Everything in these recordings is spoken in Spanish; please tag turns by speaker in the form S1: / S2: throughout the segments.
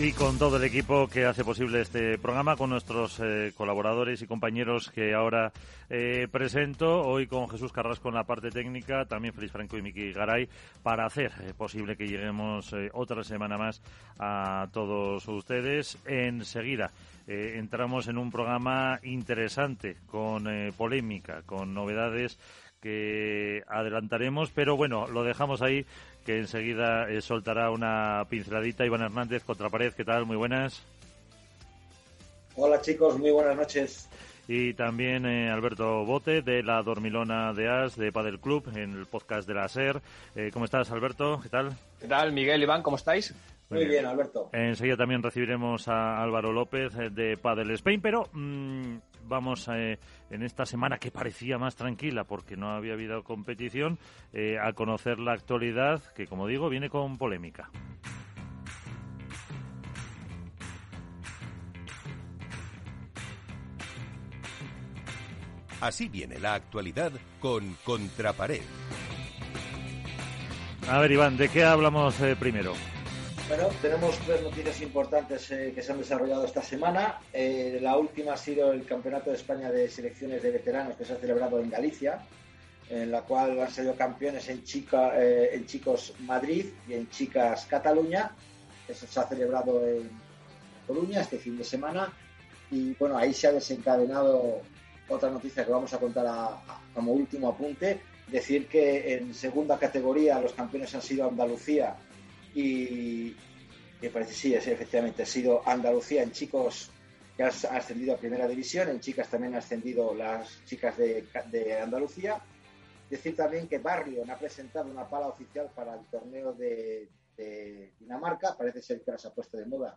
S1: Y con todo el equipo que hace posible este programa, con nuestros eh, colaboradores y compañeros que ahora eh, presento, hoy con Jesús Carrasco en la parte técnica, también Feliz Franco y Miki Garay, para hacer eh, posible que lleguemos otra semana más a todos ustedes. Enseguida entramos en un programa interesante, con polémica, con novedades que adelantaremos, pero bueno, lo dejamos ahí que enseguida eh, soltará una pinceladita. Iván Hernández, Contrapared, ¿qué tal? Muy buenas.
S2: Hola chicos, muy buenas noches.
S1: Y también eh, Alberto Bote de la Dormilona de As de Padel Club en el podcast de la SER. Eh, ¿Cómo estás, Alberto? ¿Qué tal?
S3: ¿Qué tal, Miguel, Iván? ¿Cómo estáis?
S2: Muy bien, Alberto.
S1: Enseguida también recibiremos a Álvaro López de Padel Spain, pero mm, vamos eh, en esta semana que parecía más tranquila porque no había habido competición eh, a conocer la actualidad que, como digo, viene con polémica.
S4: Así viene la actualidad con Contrapared.
S1: A ver, Iván, ¿de qué hablamos eh, primero?
S2: Bueno, tenemos tres noticias importantes eh, que se han desarrollado esta semana. Eh, la última ha sido el Campeonato de España de Selecciones de Veteranos que se ha celebrado en Galicia, en la cual han salido campeones en, chica, eh, en chicos Madrid y en chicas Cataluña. Eso se ha celebrado en Coruña este fin de semana. Y bueno, ahí se ha desencadenado otra noticia que vamos a contar como último apunte. Decir que en segunda categoría los campeones han sido Andalucía y que parece sí, es, efectivamente ha sido Andalucía en chicos que ha ascendido a primera división, en chicas también ha ascendido las chicas de, de Andalucía. Decir también que Barrio ha presentado una pala oficial para el torneo de, Dinamarca. Parece ser que ahora se ha puesto de moda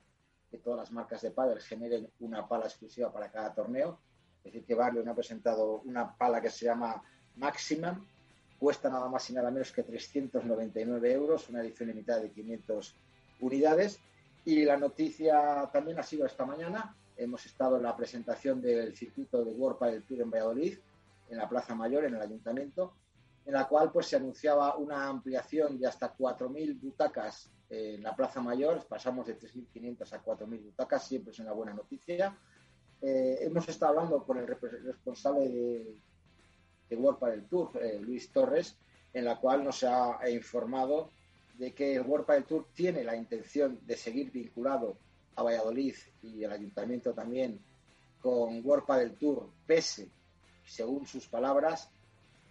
S2: que todas las marcas de pádel generen una pala exclusiva para cada torneo. Es decir, que Barrio ha presentado una pala que se llama Maximum, cuesta nada más y nada menos que 399 euros, una edición limitada de 500 unidades. Y la noticia también ha sido esta mañana. Hemos estado en la presentación del circuito de World del Tour en Valladolid, en la Plaza Mayor, en el Ayuntamiento, en la cual pues se anunciaba una ampliación de hasta 4.000 butacas en la Plaza Mayor. Pasamos de 3.500 a 4.000 butacas, siempre es una buena noticia. Eh, hemos estado hablando con el responsable de, de World Padel Tour, eh, Luis Torres, en la cual nos ha informado de que el World Padel Tour tiene la intención de seguir vinculado a Valladolid y al ayuntamiento también con World Padel Tour, pese, según sus palabras,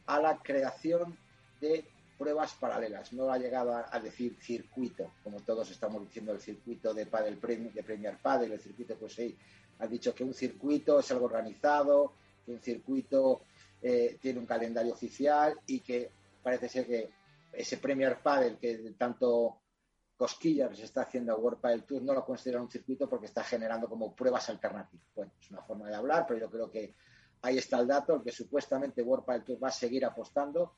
S2: a la creación de pruebas paralelas. No ha llegado a, decir circuito, como todos estamos diciendo, el circuito de Padel de Premier Padel, el circuito, pues sí, ha dicho que un circuito es algo organizado, que un circuito eh, tiene un calendario oficial y que parece ser que ese Premier Padel que tanto cosquillas se está haciendo a World Padel Tour no lo considera un circuito porque está generando como pruebas alternativas. Bueno, es una forma de hablar, pero yo creo que ahí está el dato, el que supuestamente World Padel Tour va a seguir apostando,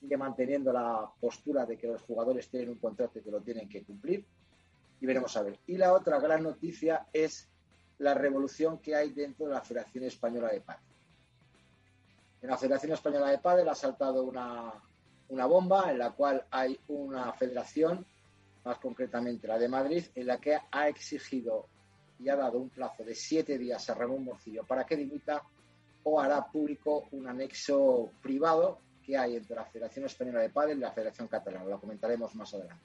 S2: sigue manteniendo la postura de que los jugadores tienen un contrato que lo tienen que cumplir. Y veremos a ver. Y la otra gran noticia es la revolución que hay dentro de la Federación Española de Padel. En la Federación Española de Padel ha saltado una, bomba en la cual hay una federación, más concretamente la de Madrid, en la que ha exigido y ha dado un plazo de siete días a Ramón Morcillo para que dimita o hará público un anexo privado que hay entre la Federación Española de Padel y la Federación Catalana. Lo comentaremos más adelante.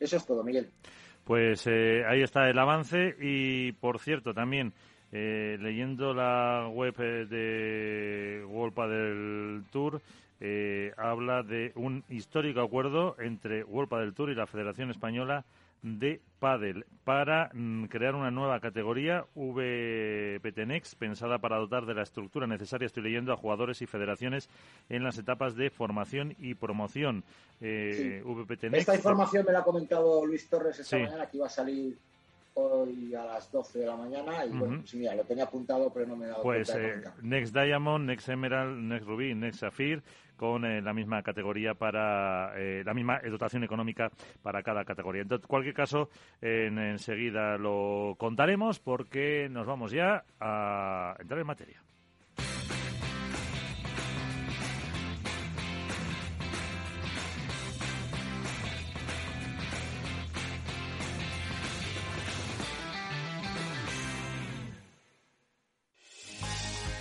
S2: Eso es todo, Miguel.
S1: Pues eh, ahí está el avance y, por cierto, también eh, leyendo la web eh, de World del Tour, eh, habla de un histórico acuerdo entre World del Tour y la Federación Española de Padel para mm, crear una nueva categoría VPTNEX pensada para dotar de la estructura necesaria, estoy leyendo, a jugadores y federaciones en las etapas de formación y promoción.
S2: Esta información me la ha comentado Luis Torres esta mañana que iba a salir hoy a las 12 de la mañana y bueno, pues mira, lo tenía apuntado pero no me he dado
S1: pues,
S2: cuenta.
S1: Pues Next Diamond, Next Emerald, Next Ruby, Next Sapphire con eh, la misma categoría para eh, la misma dotación económica para cada categoría. En cualquier caso, en, enseguida lo contaremos porque nos vamos ya a entrar en materia.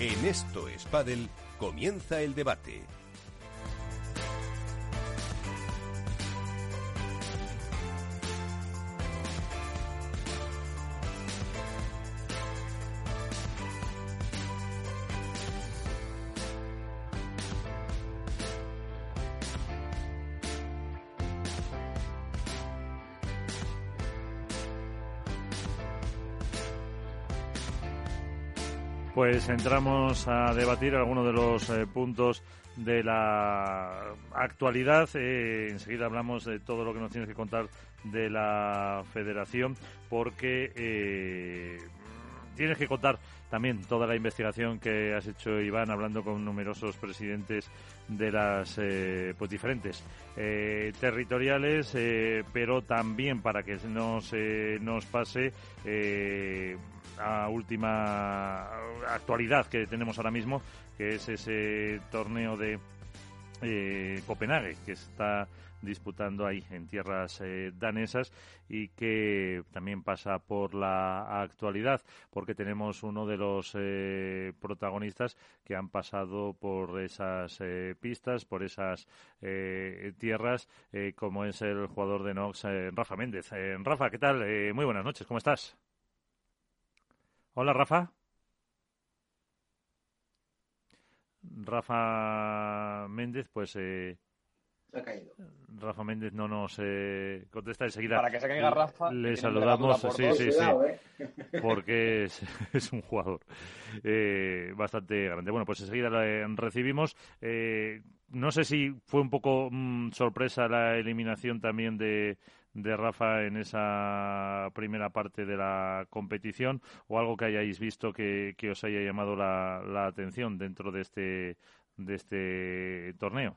S4: En esto es comienza el debate.
S1: Pues entramos a debatir algunos de los eh, puntos de la actualidad. Eh, enseguida hablamos de todo lo que nos tienes que contar de la federación, porque eh, tienes que contar también toda la investigación que has hecho, Iván, hablando con numerosos presidentes de las pues diferentes territoriales, pero también para que no se nos pase a última actualidad que tenemos ahora mismo, que es ese torneo de eh, Copenhague que está disputando ahí en tierras eh, danesas y que también pasa por la actualidad porque tenemos uno de los eh, protagonistas que han pasado por esas pistas, por esas tierras, como es el jugador de Nox, Rafa Méndez. Rafa, ¿qué tal? muy buenas noches, ¿cómo estás? Hola, Rafa. Rafa Méndez, pues. Eh,
S2: se ha caído.
S1: Rafa Méndez no nos eh, contesta enseguida.
S3: Para que se caiga Rafa.
S1: Le saludamos, sí, sí, sí. ¿eh? Porque es, un jugador eh, bastante grande. Bueno, pues enseguida la recibimos. no sé si fue un poco mm, sorpresa la eliminación también de, de Rafa en esa primera parte de la competición o algo que hayáis visto que, os haya llamado la, atención dentro de este, de este torneo.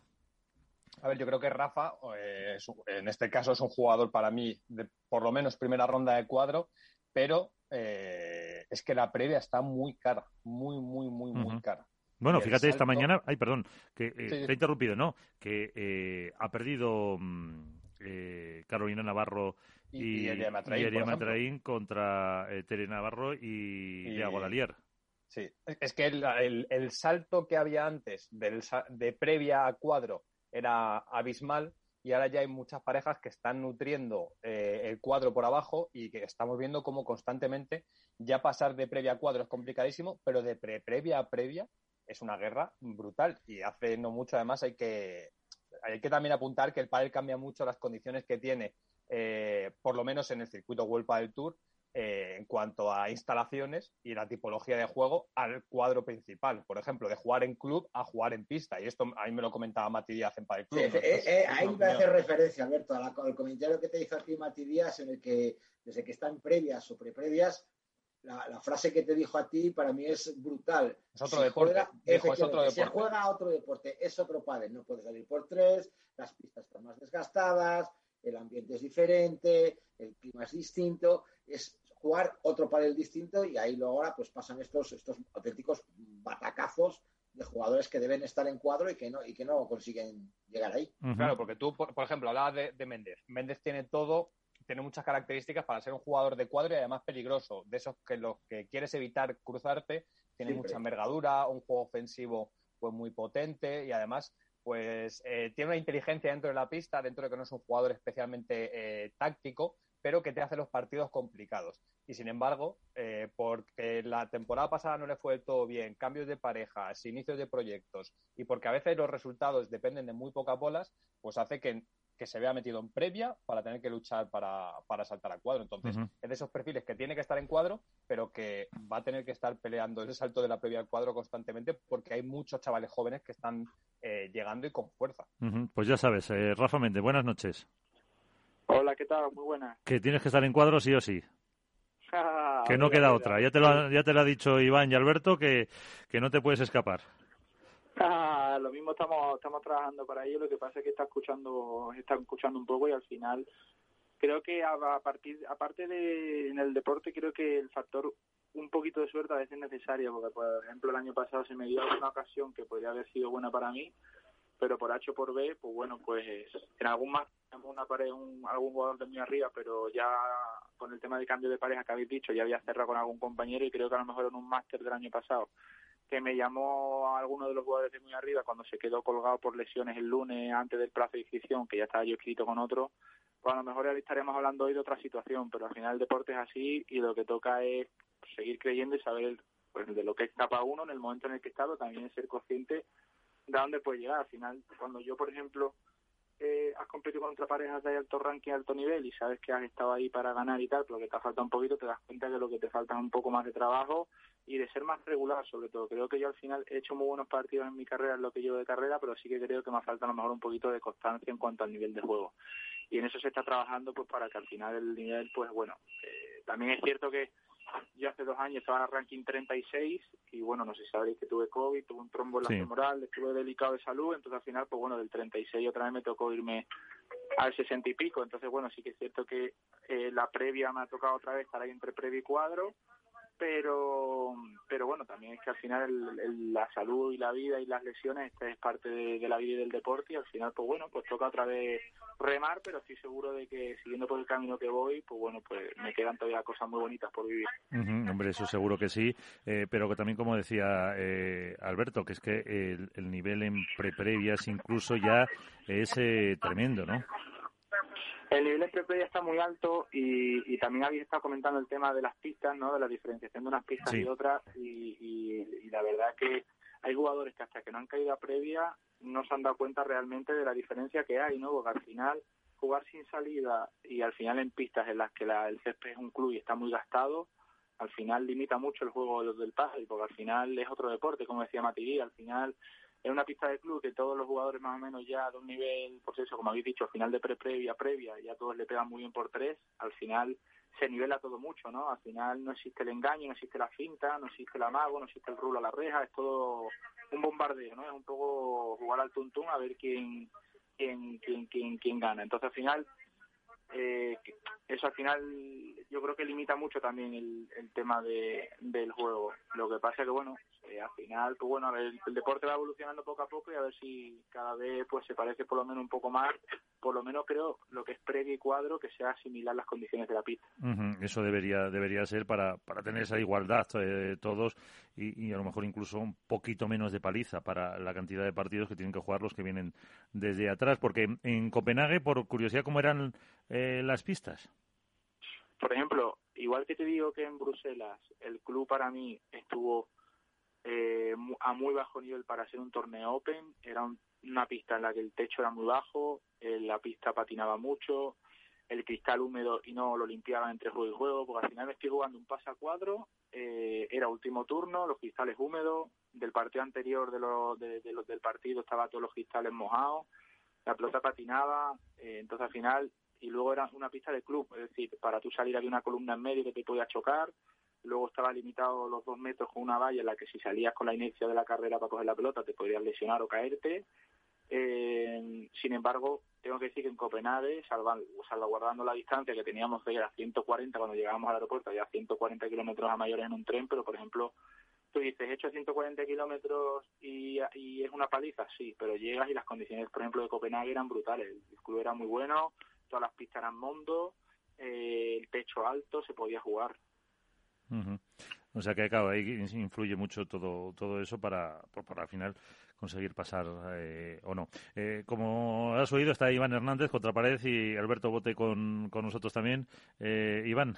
S3: A ver, yo creo que Rafa, eh, en este caso, es un jugador para mí de por lo menos primera ronda de cuadro, pero eh, es que la previa está muy cara, muy, muy, muy, muy cara.
S1: Bueno, fíjate, esta mañana, ay, perdón, que eh, te he interrumpido, no, que ha perdido mm, eh, Carolina Navarro y, y Matraín, contra eh, Tere Navarro y, y.
S3: Sí, es que el, salto que había antes de previa a cuadro era abismal y ahora ya hay muchas parejas que están nutriendo eh, el cuadro por abajo y que estamos viendo cómo constantemente ya pasar de previa a cuadro es complicadísimo, pero de previa a previa es una guerra brutal y hace no mucho además hay que hay que también apuntar que el pádel cambia mucho las condiciones que tiene, eh, por lo menos en el circuito World Padel Tour, eh, en cuanto a instalaciones y la tipología de juego al cuadro principal. Por ejemplo, de jugar en club a jugar en pista. Y esto a mí me lo comentaba Mati Díaz en Padel Club.
S2: Eh, ahí me hace referencia, Alberto, al comentario que te hizo a ti Mati Díaz, en el que desde que están previas o preprevias, la, frase que te dijo a ti para mí es brutal.
S3: Es otro deporte.
S2: es otro deporte. Se juega otro deporte, es otro padre. No puedes salir por tres, las pistas están más desgastadas, el ambiente es diferente, el clima es distinto. Es jugar otro pádel distinto y ahí luego ahora pues pasan estos, estos auténticos batacazos de jugadores que deben estar en cuadro y que no, y que no consiguen llegar ahí.
S3: Claro, porque tú, por, ejemplo, hablabas de, de Méndez. Méndez tiene todo tiene muchas características para ser un jugador de cuadro y además peligroso, de esos que los que quieres evitar cruzarte, tiene mucha envergadura, un juego ofensivo pues muy potente y además pues eh, tiene una inteligencia dentro de la pista, dentro de que no es un jugador especialmente eh, táctico, pero que te hace los partidos complicados. Y sin embargo, eh, porque la temporada pasada no le fue todo bien, cambios de parejas, inicios de proyectos, y porque a veces los resultados dependen de muy pocas bolas, pues hace que que se vea metido en previa para tener que luchar para, para saltar a cuadro. Entonces, es de esos perfiles que tiene que estar en cuadro, pero que va a tener que estar peleando ese salto de la previa al cuadro constantemente porque hay muchos chavales jóvenes que están eh, llegando y con fuerza.
S1: Pues ya sabes, eh, Rafa Méndez, buenas noches.
S5: Hola, ¿qué tal? Muy buenas.
S1: Que tienes que estar en cuadro sí o sí. que no queda otra. Ya te, lo ha, ya te lo ha dicho Iván y Alberto que, que no te puedes escapar.
S5: Ah, lo mismo estamos estamos trabajando para ello. Lo que pasa es que está escuchando está escuchando un poco y al final creo que a, partir aparte de en el deporte creo que el factor un poquito de suerte a veces es necesario porque por ejemplo el año pasado se me dio una ocasión que podría haber sido buena para mí pero por H o por B pues bueno pues en algún más una pared un, algún jugador de muy arriba pero ya con el tema de cambio de pareja que habéis dicho ya había cerrado con algún compañero y creo que a lo mejor en un máster del año pasado que me llamó a alguno de los jugadores de muy arriba cuando se quedó colgado por lesiones el lunes antes del plazo de inscripción, que ya estaba yo escrito con otro, pues a lo mejor estaremos hablando hoy de otra situación, pero al final el deporte es así y lo que toca es seguir creyendo y saber pues, de lo que es capaz uno en el momento en el que está, pero también ser consciente de dónde puede llegar. Al final, cuando yo, por ejemplo, eh, has competido contra parejas de alto ranking, alto nivel y sabes que has estado ahí para ganar y tal, pero que te falta un poquito, te das cuenta que lo que te falta es un poco más de trabajo y de ser más regular sobre todo. Creo que yo al final he hecho muy buenos partidos en mi carrera, en lo que llevo de carrera, pero sí que creo que me falta a lo mejor un poquito de constancia en cuanto al nivel de juego. Y en eso se está trabajando pues para que al final el nivel, pues bueno, eh, también es cierto que yo hace dos años estaba en el ranking 36 y bueno, no sé si sabéis que tuve COVID, tuve un trombo en la femoral, estuve delicado de salud, entonces al final, pues bueno, del 36 otra vez me tocó irme al 60 y pico, entonces bueno, sí que es cierto que eh, la previa me ha tocado otra vez estar ahí entre previa y cuadro, pero pero bueno también es que al final la salud y la vida y las lesiones esta es parte de, la vida y del deporte y al final pues bueno pues toca otra vez remar pero estoy seguro de que siguiendo por el camino que voy pues bueno pues me quedan todavía cosas muy bonitas por vivir.
S1: Hombre eso seguro que sí eh, pero que también como decía eh, Alberto que es que el, nivel en pre previas incluso ya es eh, tremendo no
S5: el nivel de ya está muy alto y, también habéis estado comentando el tema de las pistas, ¿no? De la diferenciación de unas pistas y otras y, la verdad que hay jugadores que hasta que no han caído a previa no se han dado cuenta realmente de la diferencia que hay, ¿no? Porque al final jugar sin salida y al final en pistas en las que la, el césped es un club y está muy gastado, al final limita mucho el juego del pádel, porque al final es otro deporte, como decía Matirí, al final es una pista de club que todos los jugadores más o menos ya de un nivel, pues eso, como habéis dicho, final de pre-previa, previa, ya todos le pegan muy bien por tres, al final se nivela todo mucho, ¿no? Al final no existe el engaño, no existe la finta, no existe el amago, no existe el rulo a la reja, es todo un bombardeo, ¿no? Es un poco jugar al tuntún a ver quién, quién, quién, quién, quién gana. Entonces al final eh, eso al final yo creo que limita mucho también el, el tema de, del juego. Lo que pasa es que, bueno, eh, al final, pues bueno, el, deporte va evolucionando poco a poco y a ver si cada vez pues se parece por lo menos un poco más, por lo menos creo lo que es previo y cuadro, que sea similar las condiciones de la pista.
S1: Eso debería debería ser para, para tener esa igualdad eh, todos y, y, a lo mejor incluso un poquito menos de paliza para la cantidad de partidos que tienen que jugar los que vienen desde atrás. Porque en Copenhague, por curiosidad, ¿cómo eran eh, las pistas?
S5: Por ejemplo, igual que te digo que en Bruselas el club para mí estuvo eh, a muy bajo nivel para ser un torneo open. Era una pista en la que el techo era muy bajo, eh, la pista patinaba mucho, el cristal húmedo y no lo limpiaba entre juego y juego, porque al final me estoy jugando un pase a cuadro, eh, era último turno, los cristales húmedos, del partido anterior de los, de, los del partido estaba todos los cristales mojados, la pelota patinaba, entonces al final, y luego era una pista de club, es decir, para tú salir había una columna en medio que te podía chocar, luego estaba limitado los dos metros con una valla en la que si salías con la inercia de la carrera para coger la pelota te podrías lesionar o caerte. Eh, sin embargo, tengo que decir que en Copenhague, salvaguardando la distancia que teníamos de ir a 140 cuando llegábamos al aeropuerto, ya 140 kilómetros a mayores en un tren, pero por ejemplo, tú dices, he hecho 140 kilómetros y, y, es una paliza, sí, pero llegas y las condiciones, por ejemplo, de Copenhague eran brutales. El club era muy bueno, todas las pistas eran mundo, eh, el techo alto, se podía jugar.
S1: O sea que, claro, ahí influye mucho todo, todo eso para, para al final conseguir pasar eh, o no. Eh, como has oído, está Iván Hernández contra pared y Alberto Bote con, con nosotros también. Eh, Iván.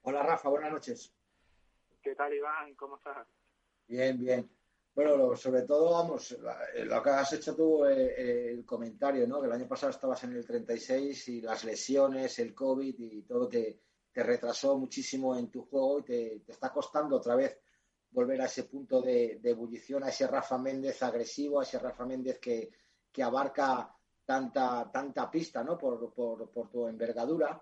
S2: Hola, Rafa, buenas noches.
S5: ¿Qué tal, Iván? ¿Cómo estás?
S2: Bien, bien. Bueno, sobre todo, vamos, lo que has hecho tú, el comentario, ¿no? Que el año pasado estabas en el 36 y las lesiones, el COVID y todo te, te retrasó muchísimo en tu juego y te, te está costando otra vez volver a ese punto de, ebullición, a ese Rafa Méndez agresivo, a ese Rafa Méndez que, abarca tanta, tanta pista ¿no? por, tu envergadura.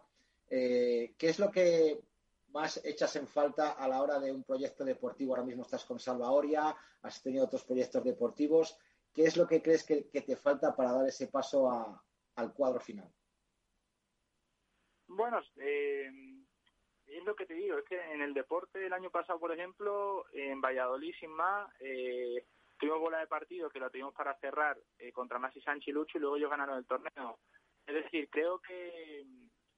S2: Eh, ¿Qué es lo que más echas en falta a la hora de un proyecto deportivo? Ahora mismo estás con Salva Oria, has tenido otros proyectos deportivos. ¿Qué es lo que crees que, te falta para dar ese paso al cuadro final?
S5: Bueno, eh, es lo que te digo, es que en el deporte el año pasado, por ejemplo, en Valladolid, sin más, eh, tuvimos bola de partido que lo tuvimos para cerrar eh, contra Masi Sánchez y Lucho y luego ellos ganaron el torneo. Es decir, creo que,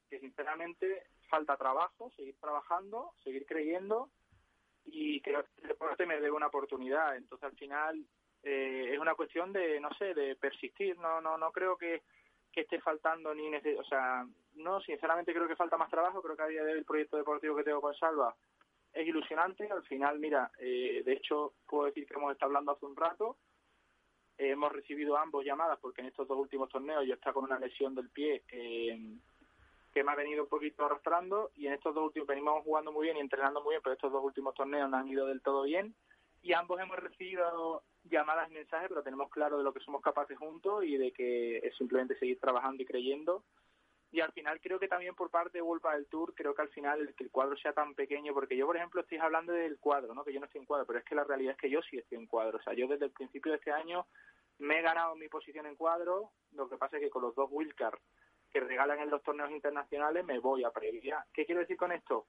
S5: que sinceramente falta trabajo, seguir trabajando, seguir creyendo y creo que el deporte me debe una oportunidad. Entonces, al final, eh, es una cuestión de, no sé, de persistir. No, no, no creo que que esté faltando ni o sea, no, sinceramente creo que falta más trabajo, creo que a día de hoy el proyecto deportivo que tengo con Salva es ilusionante, al final, mira, eh, de hecho puedo decir que hemos estado hablando hace un rato, eh, hemos recibido ambos llamadas porque en estos dos últimos torneos yo estaba con una lesión del pie eh, que me ha venido un poquito arrastrando y en estos dos últimos venimos jugando muy bien y entrenando muy bien, pero estos dos últimos torneos no han ido del todo bien y ambos hemos recibido llamadas y mensajes, pero tenemos claro de lo que somos capaces juntos y de que es simplemente seguir trabajando y creyendo. Y al final creo que también por parte de Wolpa del Tour, creo que al final el que el cuadro sea tan pequeño, porque yo por ejemplo estoy hablando del cuadro, ¿no? que yo no estoy en cuadro, pero es que la realidad es que yo sí estoy en cuadro. O sea, yo desde el principio de este año me he ganado mi posición en cuadro, lo que pasa es que con los dos wildcards que regalan en los torneos internacionales me voy a previa. ¿Qué quiero decir con esto?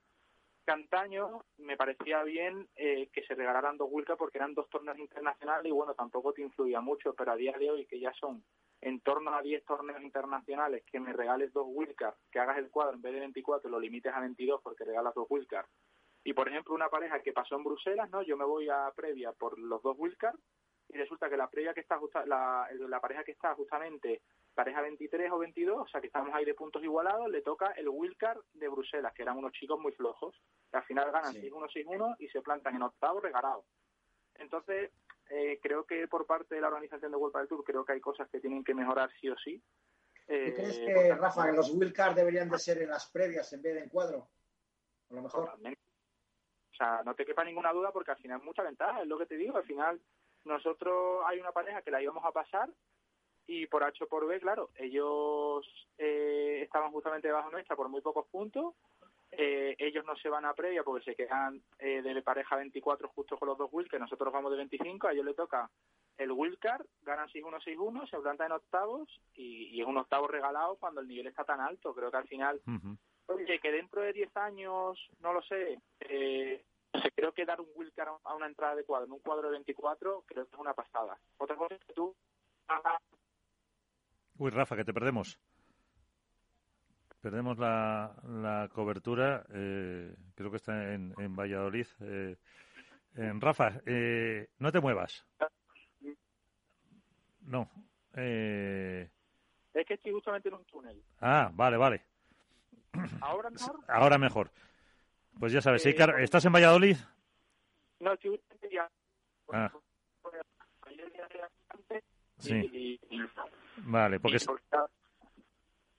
S5: Cantaño me parecía bien eh, que se regalaran dos Wilcar porque eran dos torneos internacionales y bueno, tampoco te influía mucho, pero a día de hoy que ya son en torno a 10 torneos internacionales, que me regales dos Wilcar, que hagas el cuadro en vez de 24 lo limites a 22 porque regalas dos Wilcar. Y por ejemplo, una pareja que pasó en Bruselas, ¿no? Yo me voy a previa por los dos Wilcar y resulta que la previa que está la, la pareja que está justamente pareja 23 o 22, o sea que estamos ahí de puntos igualados, le toca el Wilcar de Bruselas, que eran unos chicos muy flojos, que al final ganan 6-1, 6-1 y se plantan en octavo regalado. Entonces, eh, creo que por parte de la organización de World del Tour, creo que hay cosas que tienen que mejorar sí o sí.
S2: Eh, ¿Tú crees que, Rafa, que los Wilcar deberían de ser en las previas en vez de en cuadro? A lo mejor.
S5: O sea, no te quepa ninguna duda porque al final mucha ventaja, es lo que te digo, al final nosotros hay una pareja que la íbamos a pasar y por H o por B, claro, ellos eh, estaban justamente debajo nuestra por muy pocos puntos. Eh, ellos no se van a previa porque se quedan eh, de pareja 24 justo con los dos que nosotros vamos de 25, a ellos le toca el wildcard, ganan 6-1, 6-1, se plantan en octavos y, es un octavo regalado cuando el nivel está tan alto. Creo que al final, oye, que dentro de 10 años, no lo sé, eh, creo que dar un wildcard a una entrada de cuadro en un cuadro de 24 creo que es una pasada. Otra cosa es que tú
S1: Uy, Rafa, que te perdemos. Perdemos la, la cobertura. Eh, creo que está en, en Valladolid. Eh, en Rafa, eh, no te muevas. No.
S5: Es que estoy justamente en un túnel.
S1: Ah, vale, vale.
S5: ¿Ahora mejor?
S1: Ahora mejor. Pues ya sabes, ¿estás en Valladolid?
S5: No, estoy ya.
S1: Ah. Sí. Vale, porque...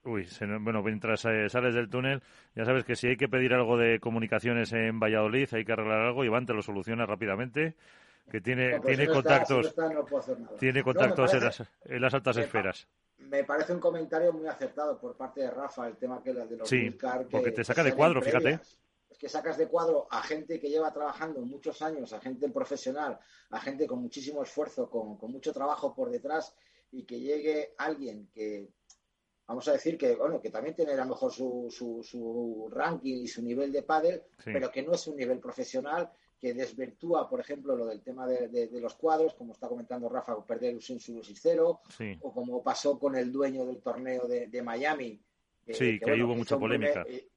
S1: Uy, bueno, mientras eh, sales del túnel, ya sabes que si hay que pedir algo de comunicaciones en Valladolid, hay que arreglar algo, Iván te lo soluciona rápidamente, que tiene, tiene contactos, tiene contactos en, las, altas esferas.
S2: Me parece un comentario muy acertado por parte de Rafa, el tema que de los
S1: Sí, porque te saca de cuadro, fíjate.
S2: Es que sacas de cuadro a gente que lleva trabajando muchos años, a gente profesional, a gente con muchísimo esfuerzo, con, con mucho trabajo por detrás y que llegue alguien que, vamos a decir que, bueno, que también tiene a lo mejor su, su, ranking y su nivel de pádel, pero que no es un nivel profesional, que desvirtúa, por ejemplo, lo del tema de, los cuadros, como está comentando Rafa, perder un su 6-0, o como pasó con el dueño del torneo de, Miami.
S1: sí, que, ahí hubo mucha polémica.
S2: Eh,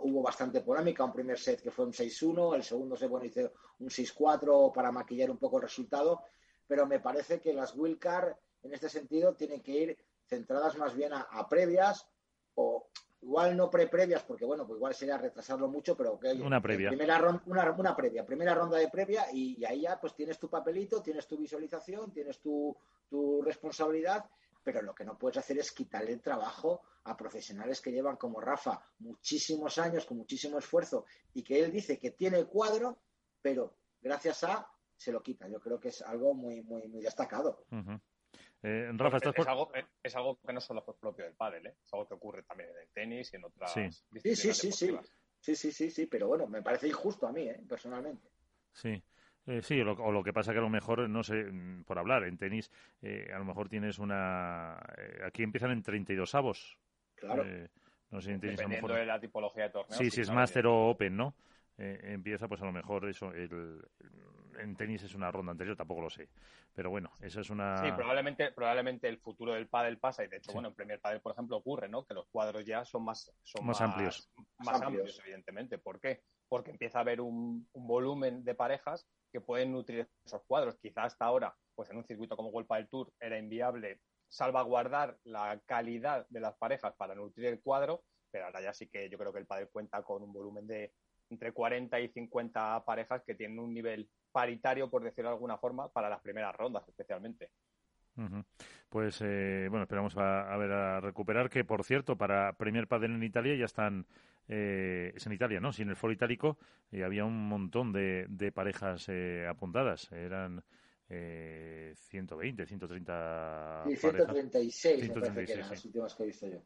S2: hubo bastante polémica, un primer set que fue un 6-1, el segundo set bueno, hizo un 6-4 para maquillar un poco el resultado, pero me parece que las wildcard en este sentido tienen que ir centradas más bien a, previas o igual no pre-previas, porque bueno, pues igual sería retrasarlo mucho, pero que
S1: una previa.
S2: Primera ronda, una, previa, primera ronda de previa y, ahí ya pues tienes tu papelito, tienes tu visualización, tienes tu, tu responsabilidad pero lo que no puedes hacer es quitarle el trabajo a profesionales que llevan como Rafa muchísimos años, con muchísimo esfuerzo, y que él dice que tiene el cuadro, pero gracias a se lo quita. Yo creo que es algo muy, muy, muy destacado.
S1: Eh, Rafa,
S3: es, algo, eh, es, algo, que no solo fue propio del pádel, ¿eh? es algo que ocurre también en el tenis y en otras
S2: sí. disciplinas sí, sí. Sí, sí, sí, sí, pero bueno, me parece injusto a mí, ¿eh? personalmente.
S1: Sí. Sí, o lo que pasa que a lo mejor, no sé, mm, por hablar, en tenis, eh, a lo mejor tienes una... aquí empiezan en 32 avos.
S2: Claro.
S1: no sé, en
S3: tenis, de la tipología de torneo.
S1: Sí, si es Master o Open, ¿no? Eh, empieza pues a lo mejor eso el, en tenis es una ronda anterior, tampoco lo sé. Pero bueno, eso es una...
S3: Sí, probablemente, probablemente el futuro del pádel pasa, y de hecho, bueno, en Premier Pádel, por ejemplo, ocurre, ¿no? Que los cuadros ya son más... Son
S1: más, amplios.
S3: Más, amplios. evidentemente. ¿Por qué? Porque empieza a haber un, un volumen de parejas que pueden nutrir esos cuadros. Quizá hasta ahora, pues en un circuito como Golpa del Tour era inviable salvaguardar la calidad de las parejas para nutrir el cuadro, pero ahora ya sí que yo creo que el padre cuenta con un volumen de entre 40 y 50 parejas que tienen un nivel paritario, por decirlo de alguna forma, para las primeras rondas especialmente.
S1: Pues eh, bueno, esperamos a, ver a recuperar que, por cierto, para Premier Padel en Italia ya están eh, es en Italia, ¿no? Si en el foro itálico eh, había un montón de, de parejas eh, apuntadas. Eran eh, 120, 130
S2: sí, 136, 136 me parece que eran las últimas que he visto yo.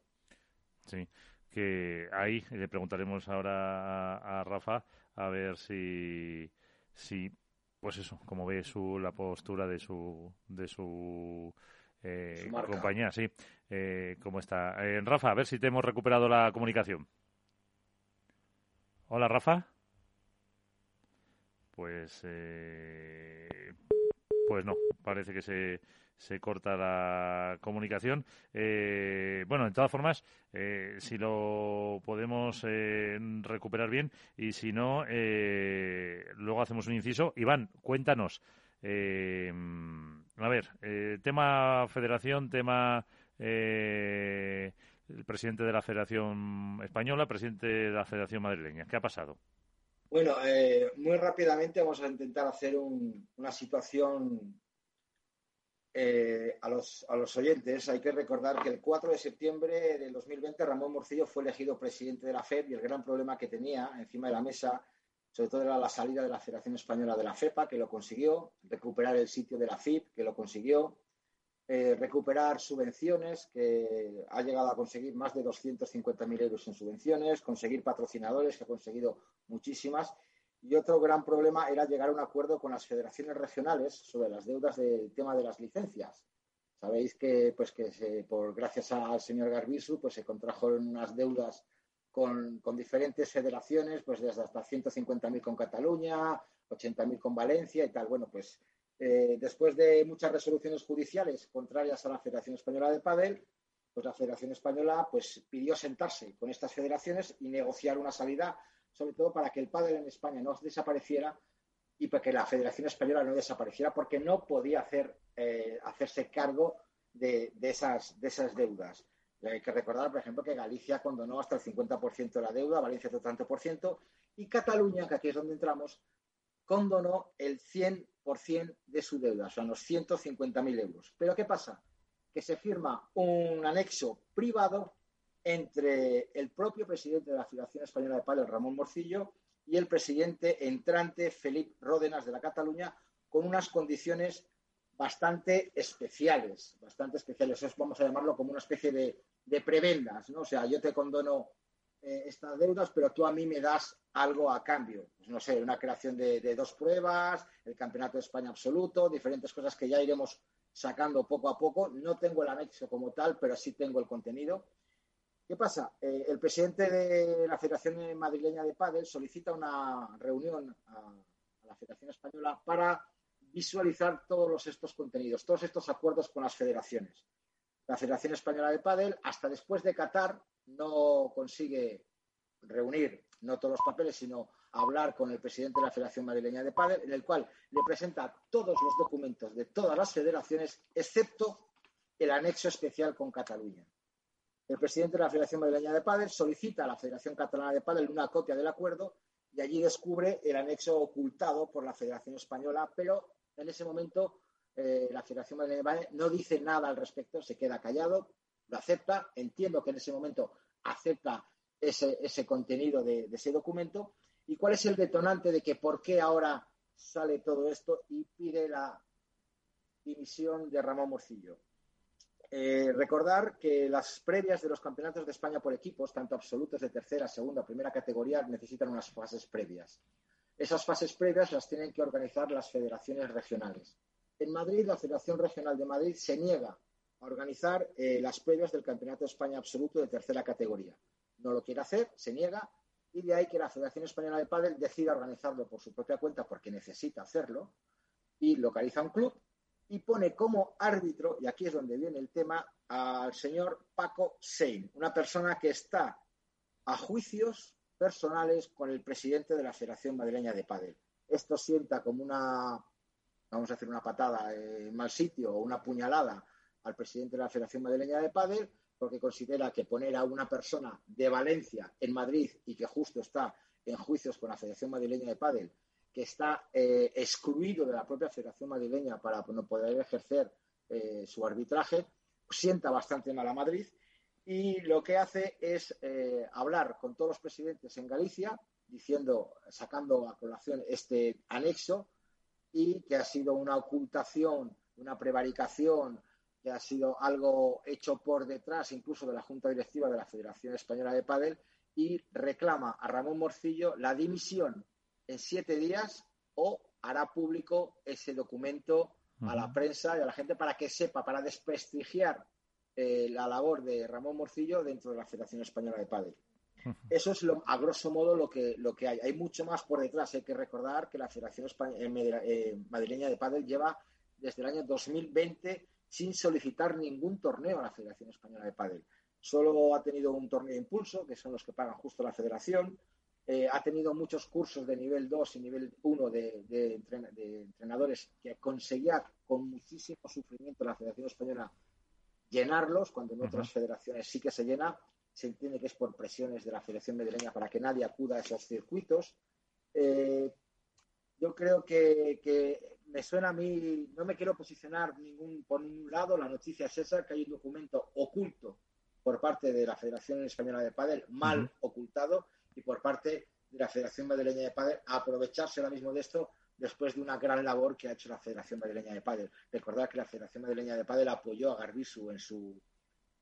S1: Sí, que ahí le preguntaremos ahora a, a, Rafa a ver si, si pues eso, como ve su, la postura de su, de su eh, compañía, sí, eh, cómo está. Eh, Rafa, a ver si te hemos recuperado la comunicación. Hola, Rafa. Pues, eh, pues no, parece que se, se corta la comunicación. Eh, bueno, en todas formas, eh, si lo podemos recuperar bien y si no, luego hacemos un inciso. Iván, cuéntanos. a ver, tema federación, tema el presidente de la Federación Española, presidente de la Federación Madrileña. ¿Qué ha pasado?
S2: Bueno, eh, muy rápidamente vamos a intentar hacer una situación eh, a, los, a los oyentes. Hay que recordar que el 4 de septiembre del 2020 Ramón Morcillo fue elegido presidente de la FED y el gran problema que tenía encima de la mesa sobre todo era la salida de la Federación Española de la FEPA, que lo consiguió, recuperar el sitio de la FIP, que lo consiguió, eh, recuperar subvenciones, que ha llegado a conseguir más de 250.000 euros en subvenciones, conseguir patrocinadores, que ha conseguido muchísimas. Y otro gran problema era llegar a un acuerdo con las federaciones regionales sobre las deudas del tema de las licencias. Sabéis que, pues, que por, gracias al señor Garbisu pues, se contrajeron unas deudas con, con diferentes federaciones, pues desde hasta 150.000 con Cataluña, 80.000 con Valencia y tal. Bueno, pues eh, después de muchas resoluciones judiciales contrarias a la Federación Española de Padel, pues la Federación Española pues, pidió sentarse con estas federaciones y negociar una salida, sobre todo para que el pádel en España no desapareciera y para que la Federación Española no desapareciera, porque no podía hacer, eh, hacerse cargo de, esas, de esas deudas. Hay que recordar, por ejemplo, que Galicia condonó hasta el 50% de la deuda, Valencia el tanto por ciento, y Cataluña, que aquí es donde entramos, condonó el 100% de su deuda, o sea, unos 150.000 euros. Pero ¿qué pasa? Que se firma un anexo privado entre el propio presidente de la Federación Española de Padel, Ramón Morcillo, y el presidente entrante, Felipe Ródenas, de la Cataluña, con unas condiciones bastante especiales, bastante especiales. Vamos a llamarlo como una especie de, de prebendas, ¿no? O sea, yo te condono eh, estas deudas, pero tú a mí me das algo a cambio. Pues no sé, una creación de, dos pruebas, el Campeonato de España absoluto, diferentes cosas que ya iremos sacando poco a poco. No tengo el anexo como tal, pero sí tengo el contenido. ¿Qué pasa? Eh, el presidente de la Federación Madrileña de Padel solicita una reunión a, a la Federación Española para visualizar todos estos contenidos, todos estos acuerdos con las federaciones. La Federación Española de Padel, hasta después de Qatar, no consigue reunir no todos los papeles, sino hablar con el presidente de la Federación Madrileña de Padel, en el cual le presenta todos los documentos de todas las federaciones, excepto el anexo especial con Cataluña. El presidente de la Federación Madrileña de Padel solicita a la Federación Catalana de Padel una copia del acuerdo y allí descubre el anexo ocultado por la Federación Española, pero en ese momento eh, la Federación Madrileña de Padel no dice nada al respecto, se queda callado, lo acepta, entiendo que en ese momento acepta ese, contenido de, ese documento y cuál es el detonante de que por qué ahora sale todo esto y pide la dimisión de Ramón Morcillo. Eh, recordar que las previas de los campeonatos de España por equipos, tanto absolutos de tercera, segunda, primera categoría, necesitan unas fases previas. Esas fases previas las tienen que organizar las federaciones regionales. En Madrid, la Federación Regional de Madrid se niega a organizar eh, las previas del Campeonato de España absoluto de tercera categoría. No lo quiere hacer, se niega, y de ahí que la Federación Española de Padel decida organizarlo por su propia cuenta porque necesita hacerlo y localiza un club y pone como árbitro, y aquí es donde viene el tema, al señor Paco Sein, una persona que está a juicios personales con el presidente de la Federación Madrileña de Padel. Esto sienta como una, vamos a hacer una patada en mal sitio o una puñalada al presidente de la Federación Madrileña de Padel, porque considera que poner a una persona de Valencia en Madrid y que justo está en juicios con la Federación Madrileña de Padel que está eh, excluido de la propia Federación Madrileña para no poder ejercer eh, su arbitraje, sienta bastante mal a Madrid y lo que hace es eh, hablar con todos los presidentes en Galicia, diciendo, sacando a colación este anexo y que ha sido una ocultación, una prevaricación, que ha sido algo hecho por detrás incluso de la Junta Directiva de la Federación Española de Padel y reclama a Ramón Morcillo la dimisión en siete días o hará público ese documento a la prensa y a la gente para que sepa, para desprestigiar eh, la labor de Ramón Morcillo dentro de la Federación Española de Padel. Eso es lo, a grosso modo lo que, lo que hay. Hay mucho más por detrás. Hay que recordar que la Federación eh, eh, Madrileña de Padel lleva desde el año 2020 sin solicitar ningún torneo a la Federación Española de Padel. Solo ha tenido un torneo de impulso, que son los que pagan justo la Federación. Eh, ha tenido muchos cursos de nivel 2 y nivel 1 de, entrenadores que conseguía con muchísimo sufrimiento la Federación Española llenarlos, cuando en otras federaciones sí que se llena. Se entiende que es por presiones de la Federación Madrileña para que nadie acuda a esos circuitos. Eh, yo creo que, me suena a mí, no me quiero posicionar ningún, por ningún lado, la noticia es esa, que hay un documento oculto por parte de la Federación Española de Padel, mal ocultado, y por parte de la Federación Madrileña de Padel aprovecharse ahora mismo de esto después de una gran labor que ha hecho la Federación Madrileña de Padel. Recordad que la Federación Madrileña de Padel apoyó a Garbisu en su,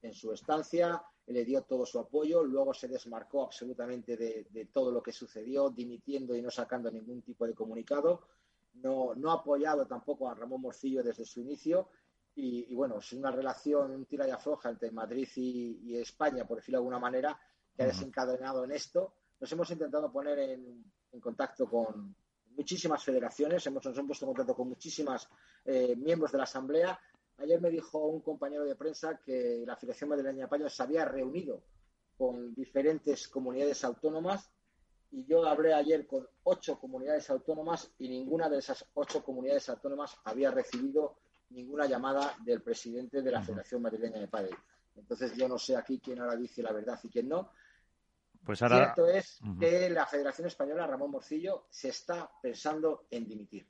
S2: en su estancia, le dio todo su apoyo, luego se desmarcó absolutamente de, todo lo que sucedió, dimitiendo y no sacando ningún tipo de comunicado. No, no ha apoyado tampoco a Ramón Morcillo desde su inicio y, bueno, es una relación, un tira y afloja entre Madrid y, España, por decirlo de alguna manera, que ha desencadenado en esto nos hemos intentado poner en, contacto con muchísimas federaciones, hemos, nos hemos puesto en contacto con muchísimas eh, miembros de la Asamblea. Ayer me dijo un compañero de prensa que la Federación Madrileña de Paño se había reunido con diferentes comunidades autónomas y yo hablé ayer con ocho comunidades autónomas y ninguna de esas ocho comunidades autónomas había recibido ninguna llamada del presidente de la Federación Madrileña de Padel. Entonces yo no sé aquí quién ahora dice la verdad y quién no, pues Cierto es que la Federación Española, Ramón Morcillo, se está pensando en dimitir.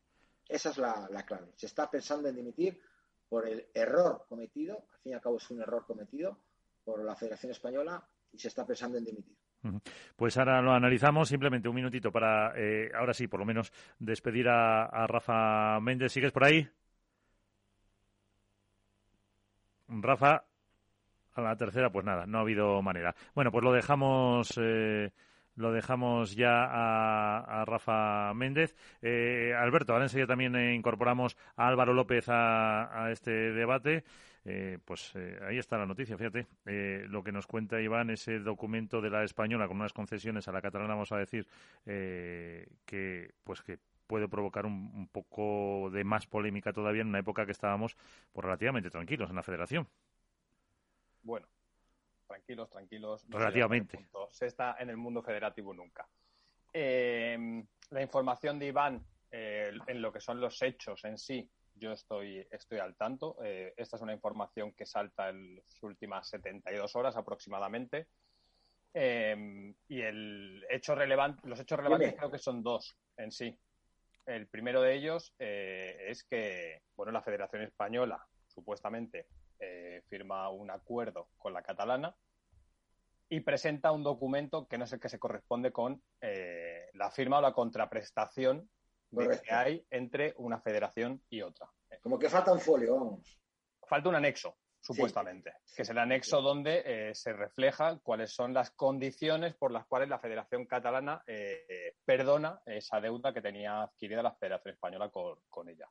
S2: Esa es la, clave. Se está pensando en dimitir por el error cometido, al fin y al cabo es un error cometido por la Federación Española y se está pensando en dimitir.
S1: Pues ahora lo analizamos. Simplemente un minutito para, eh, ahora sí, por lo menos, despedir a Rafa Méndez. ¿Sigues por ahí? Rafa, a la tercera, pues nada, no ha habido manera. Bueno, pues lo dejamos. Eh, lo dejamos ya a, Rafa Méndez. Eh, Alberto, ahora enseguida también incorporamos a Álvaro López a, este debate. Eh, pues ahí está la noticia, fíjate. lo que nos cuenta Iván, ese documento de la española con unas concesiones a la catalana, vamos a decir, que pues que puede provocar un, un, poco de más polémica todavía en una época que estábamos pues, relativamente tranquilos en la federación.
S3: Bueno, tranquilos, tranquilos.
S1: Relativamente.
S3: Se está en el mundo federativo nunca. Eh, la información de Iván eh, en lo que son los hechos en sí, yo estoy, estoy al tanto. Eh, esta es una información que salta en las últimas 72 horas aproximadamente. y el hecho relevante, los hechos relevantes creo que son dos en sí. El primero de ellos es que bueno, la Federación Española supuestamente firma un acuerdo con la catalana y presenta un documento que no es el que se corresponde con eh, la firma o la contraprestación que hay entre una federación y otra.
S2: Como que falta un folio, vamos.
S3: Falta un anexo, supuestamente, que es el anexo donde eh, se refleja cuáles son las condiciones por las cuales la Federación Catalana eh, perdona esa deuda que tenía adquirida la Federación Española con ella.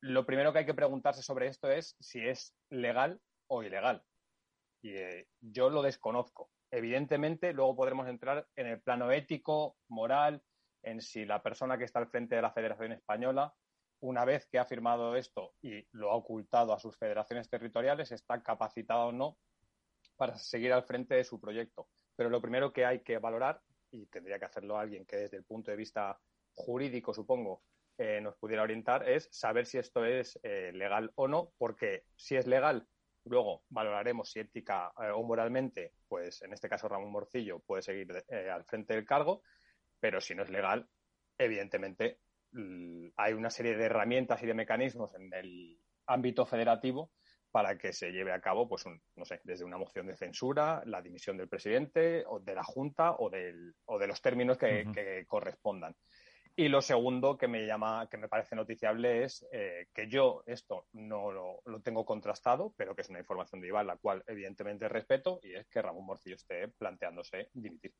S3: Lo primero que hay que preguntarse sobre esto es si es legal o ilegal y eh, yo lo desconozco. Evidentemente, luego podremos entrar en el plano ético, moral, en si la persona que está al frente de la Federación Española, una vez que ha firmado esto y lo ha ocultado a sus federaciones territoriales, está capacitada o no para seguir al frente de su proyecto. Pero lo primero que hay que valorar, y tendría que hacerlo alguien que desde el punto de vista jurídico, supongo, eh, nos pudiera orientar, es saber si esto es eh, legal o no, porque si es legal Luego valoraremos si ética eh, o moralmente, pues en este caso Ramón Morcillo puede seguir al frente del cargo, pero si no es legal, evidentemente hay una serie de herramientas y de mecanismos en el ámbito federativo para que se lleve a cabo, pues, no sé, desde una moción de censura, la dimisión del presidente o de la Junta o, del, o de los términos que correspondan. Y lo segundo que me llama, que me parece noticiable es eh, que yo esto no lo, tengo contrastado, pero que es una información de Iván, la cual evidentemente respeto, y es que Ramón Morcillo esté planteándose dimitir.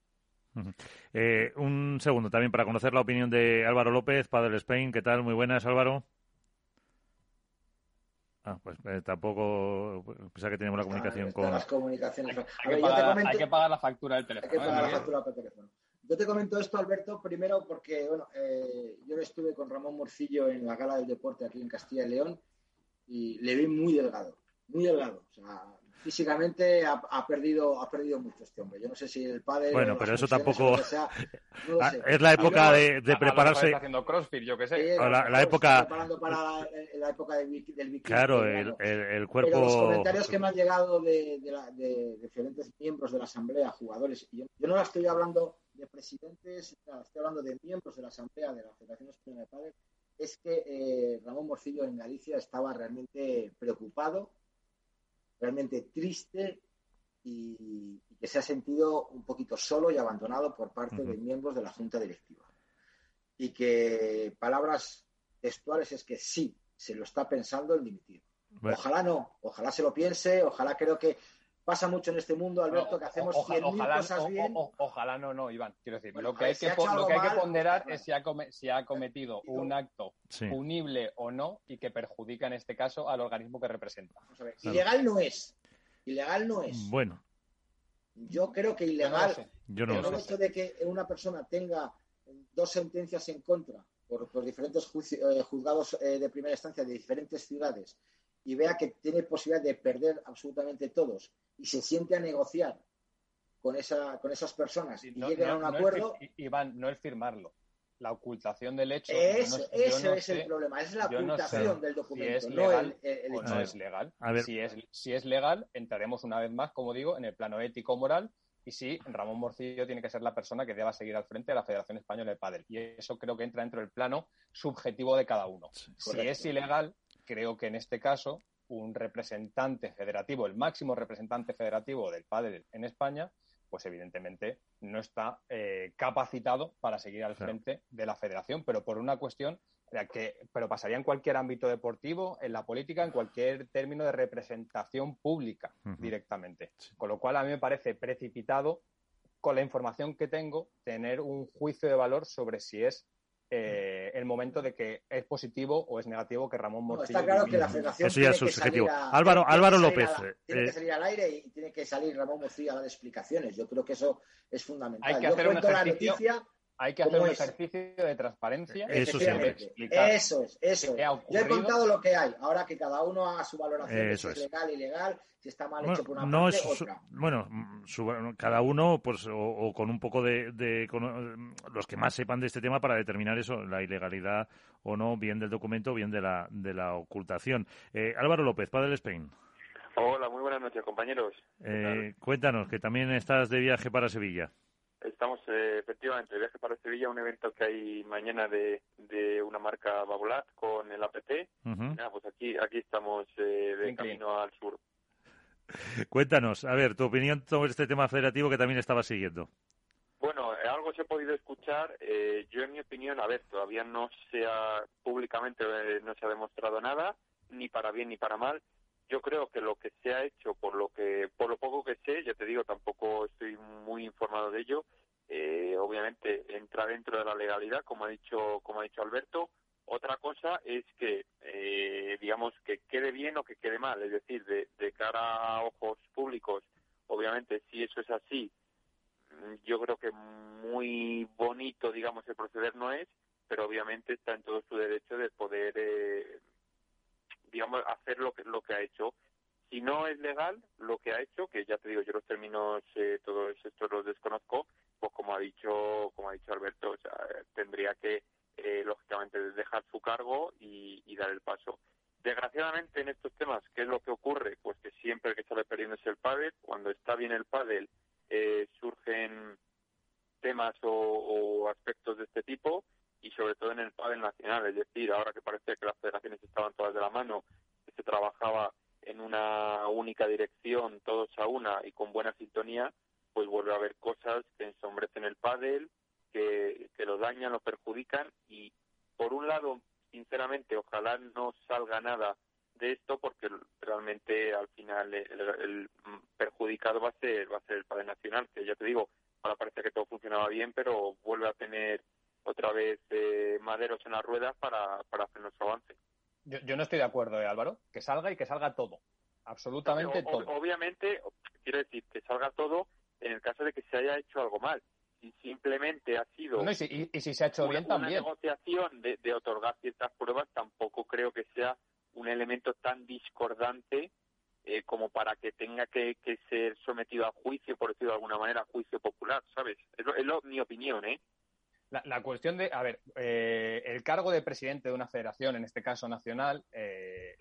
S1: Eh, un segundo también para conocer la opinión de Álvaro López, Padre Spain. ¿Qué tal? Muy buenas, Álvaro. Ah, pues eh, tampoco pensaba que teníamos la comunicación con.
S2: Las comunicaciones.
S3: Hay, que pagar, hay, que pagar, la factura del teléfono.
S2: Hay que pagar la factura del teléfono. Yo te comento esto, Alberto, primero porque bueno, eh, yo estuve con Ramón Morcillo en la gala del deporte aquí en Castilla y León y le vi muy delgado, muy delgado. O sea, físicamente ha, perdido ha perdido mucho este hombre. Yo no sé si el padre.
S1: Bueno, pero eso tampoco. Ah, es la época de, prepararse.
S3: haciendo crossfit, yo qué sé.
S1: la, época.
S2: Preparando para la, época del, del
S1: Claro, el, el, cuerpo.
S2: Pero los comentarios que me han llegado de, de, diferentes miembros de la asamblea, jugadores, yo, yo no la estoy hablando de presidentes, estoy hablando de miembros de la Asamblea de la Federación Española de Padres, es que eh, Ramón Morcillo en Galicia estaba realmente preocupado, realmente triste y, que se ha sentido un poquito solo y abandonado por parte de miembros de la Junta Directiva. Y que palabras textuales es que sí, se lo está pensando el dimitir. Ojalá no, ojalá se lo piense, ojalá creo que pasa mucho en este mundo, Alberto, que hacemos cien cosas bien.
S3: ojalá no, no, Iván. Quiero decir, lo que, hay que, lo que, hay que ponderar es si ha, si ha cometido un acto punible o no y que perjudica en este caso al organismo que representa.
S2: Ilegal no es. Ilegal no es.
S1: Bueno.
S2: Yo creo que ilegal.
S1: Yo no
S2: el hecho de que una persona tenga dos sentencias en contra por, por diferentes eh, juzgados eh, de primera instancia de diferentes ciudades y vea que tiene posibilidad de perder absolutamente todos y se siente a negociar con, esa, con esas personas y llegue a un acuerdo.
S3: Iván, no es firmarlo. La ocultación del hecho.
S2: eso es el problema, es la ocultación del documento,
S3: si es legal, no, no es legal. Si, es, si es legal, entraremos una vez más, como digo, en el plano ético-moral y si Ramón Morcillo tiene que ser la persona que deba seguir al frente de la Federación Española de Padel. Y eso creo que entra dentro del plano subjetivo de cada uno. si es ilegal, creo que en este caso un representante federativo, el máximo representante federativo del padre en España, pues evidentemente no está eh, capacitado para seguir al frente de la federación, pero por una cuestión que pero pasaría en cualquier ámbito deportivo, en la política, en cualquier término de representación pública directamente. Con lo cual a mí me parece precipitado, con la información que tengo, tener un juicio de valor sobre si es eh, el momento de que es positivo o es negativo que Ramón Morcillo.
S2: está claro que la federación.
S1: Eso ya es subjetivo. Álvaro, Álvaro López.
S2: tiene que eh, salir al aire y tiene que salir Ramón Morcillo a dar explicaciones. Yo creo que eso es fundamental.
S3: Hay que hacer un ejercicio. Hay que hacer un ejercicio de transparencia.
S2: Eso, eso es, eso Yo he contado lo que hay. Ahora que cada uno haga su valoración si es legal, ilegal, si está mal hecho por una no parte, otra.
S1: Bueno, cada uno, pues, o, con un poco de, los que más sepan de este tema para determinar eso, la ilegalidad o no, bien del documento, bien de la, de la ocultación. Eh, Álvaro López, Padre Spain.
S6: Hola, muy buenas noches, compañeros.
S1: Eh, cuéntanos, que también estás de viaje para Sevilla.
S6: Estamos eh, efectivamente de viaje para Sevilla, un evento que hay mañana de, de una marca Babolat con el APT. pues aquí, aquí estamos eh, de camino al sur.
S1: Cuéntanos, a ver, tu opinión sobre este tema federativo que también estaba siguiendo.
S6: Bueno, eh, algo se ha podido escuchar. yo, en mi opinión, a ver, todavía no se ha, públicamente no se ha demostrado nada, ni para bien ni para mal yo creo que lo que se ha hecho, por lo que, por lo poco que sé, ya te digo, tampoco estoy muy informado de ello. Eh, obviamente entra dentro de la legalidad, como ha dicho, como ha dicho Alberto. Otra cosa es que, eh, digamos, que quede bien o que quede mal, es decir, de, cara a ojos públicos, obviamente, si eso es así, yo creo que muy bonito, digamos, el proceder no es, pero obviamente está en todo su derecho de poder eh, digamos, hacer lo que, lo que ha hecho. Si no es legal lo que ha hecho, que ya te digo, yo los términos, eh, todos estos los desconozco, pues como ha dicho, como ha dicho Alberto, tendría que, eh, lógicamente, dejar su cargo y, dar el paso. Desgraciadamente en estos temas, ¿qué es lo que ocurre? Pues que siempre que sale perdiendo es el pádel. Cuando está bien el pádel, eh, surgen temas o, o, aspectos de este tipo y sobre todo en el pádel nacional, es decir, ahora que parece que las federaciones estaban todas de la mano, que se trabajaba en una única dirección, todos a una y con buena sintonía, pues vuelve a haber cosas que ensombrecen el pádel, que, que lo dañan, lo perjudican y por un lado, sinceramente, ojalá no salga nada de esto porque realmente al final el, perjudicado va a ser va a ser el pádel nacional, que ya te digo, ahora parece que todo funcionaba bien, pero vuelve a tener otra vez eh, maderos en las ruedas para, para hacer nuestro avance.
S3: Yo, no estoy de acuerdo, ¿eh, Álvaro. Que salga y que salga todo. Absolutamente todo.
S6: Obviamente, quiero decir, que salga todo en el caso de que se haya hecho algo mal. Si simplemente ha sido.
S3: y, si, se ha hecho bien también.
S6: Una negociación de, de otorgar ciertas pruebas, tampoco creo que sea un elemento tan discordante eh, como para que tenga que, que, ser sometido a juicio, por decirlo de alguna manera, a juicio popular, ¿sabes? Es, es mi opinión, ¿eh?
S3: La, cuestión de, a ver, eh, el cargo de presidente de una federación, en este caso nacional, eh,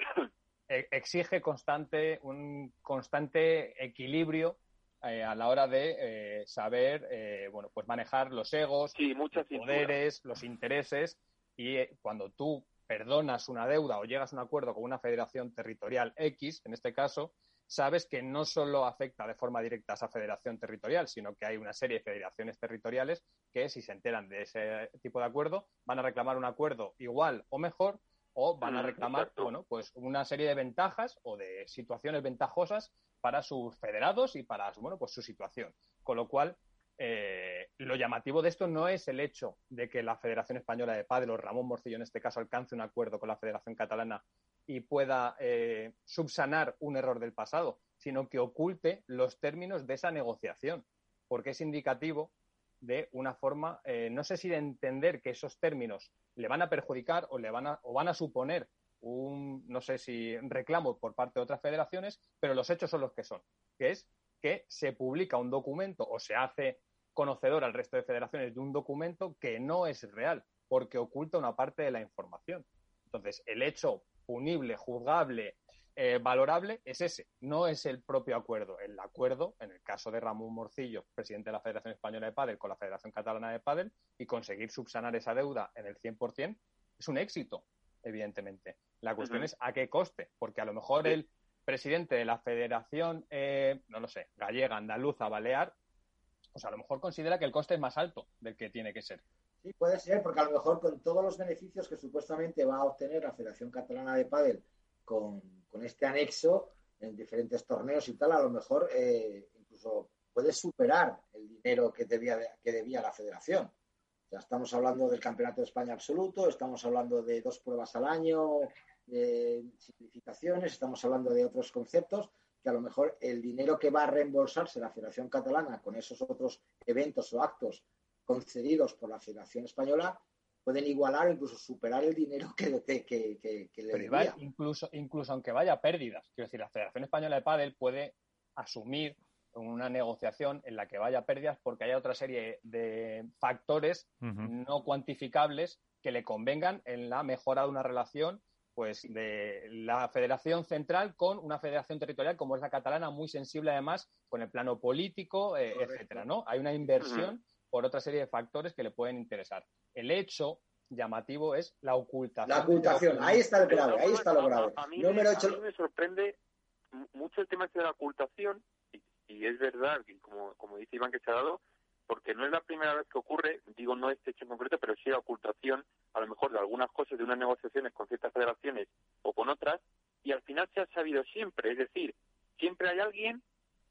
S3: e, exige constante, un constante equilibrio eh, a la hora de saber, bueno, pues manejar los egos,
S6: los
S3: poderes, los intereses y cuando tú perdonas una deuda o llegas a un acuerdo con una federación territorial X, en este caso, sabes que no solo afecta de forma directa a esa federación territorial, sino que hay una serie de federaciones territoriales que, si se enteran de ese tipo de acuerdo, van a reclamar un acuerdo igual o mejor o van a reclamar, bueno, pues una serie de ventajas o de situaciones ventajosas para sus federados y para, bueno, pues su situación. Con lo cual, eh, lo llamativo de esto no es el hecho de que la Federación Española de Padre o Ramón Morcillo en este caso alcance un acuerdo con la Federación Catalana y pueda eh, subsanar un error del pasado, sino que oculte los términos de esa negociación, porque es indicativo de una forma, eh, no sé si de entender que esos términos le van a perjudicar o le van a, o van a suponer un, no sé si reclamo por parte de otras federaciones, pero los hechos son los que son, que es que se publica un documento o se hace conocedor al resto de federaciones de un documento que no es real, porque oculta una parte de la información. Entonces, el hecho punible, juzgable, eh, valorable es ese, no es el propio acuerdo. El acuerdo, en el caso de Ramón Morcillo, presidente de la Federación Española de Padel, con la Federación Catalana de Padel, y conseguir subsanar esa deuda en el 100%, es un éxito, evidentemente. La cuestión es a qué coste, porque a lo mejor el presidente de la Federación, eh, no lo sé, gallega, andaluza, balear, pues a lo mejor considera que el coste es más alto del que tiene que ser.
S2: Sí, puede ser, porque a lo mejor con todos los beneficios que supuestamente va a obtener la Federación Catalana de Padel con, este anexo en diferentes torneos y tal, a lo mejor eh, incluso puede superar el dinero que debía, que debía la Federación. Ya estamos hablando del Campeonato de España absoluto, estamos hablando de dos pruebas al año, de simplificaciones, estamos hablando de otros conceptos que a lo mejor el dinero que va a reembolsarse la Federación Catalana con esos otros eventos o actos concedidos por la Federación Española pueden igualar o incluso superar el dinero que, que, que, le
S3: Pero incluso, incluso aunque vaya a pérdidas. Quiero decir, la Federación Española de Pádel puede asumir una negociación en la que vaya a pérdidas porque haya otra serie de factores no cuantificables que le convengan en la mejora de una relación pues de la federación central con una federación territorial como es la catalana, muy sensible además con el plano político, eh, etcétera, ¿no? Hay una inversión por otra serie de factores que le pueden interesar. El hecho llamativo es la ocultación.
S2: La ocultación, ahí está el grave, ahí está lo grave.
S6: A, mí, me, me sorprende mucho el tema de la ocultación, y, es verdad, como, como dice Iván que se ha dado, porque no es la primera vez que ocurre, digo no este hecho en concreto, pero sí la ocultación a lo mejor de algunas cosas de unas negociaciones con ciertas federaciones o con otras, y al final se ha sabido siempre, es decir, siempre hay alguien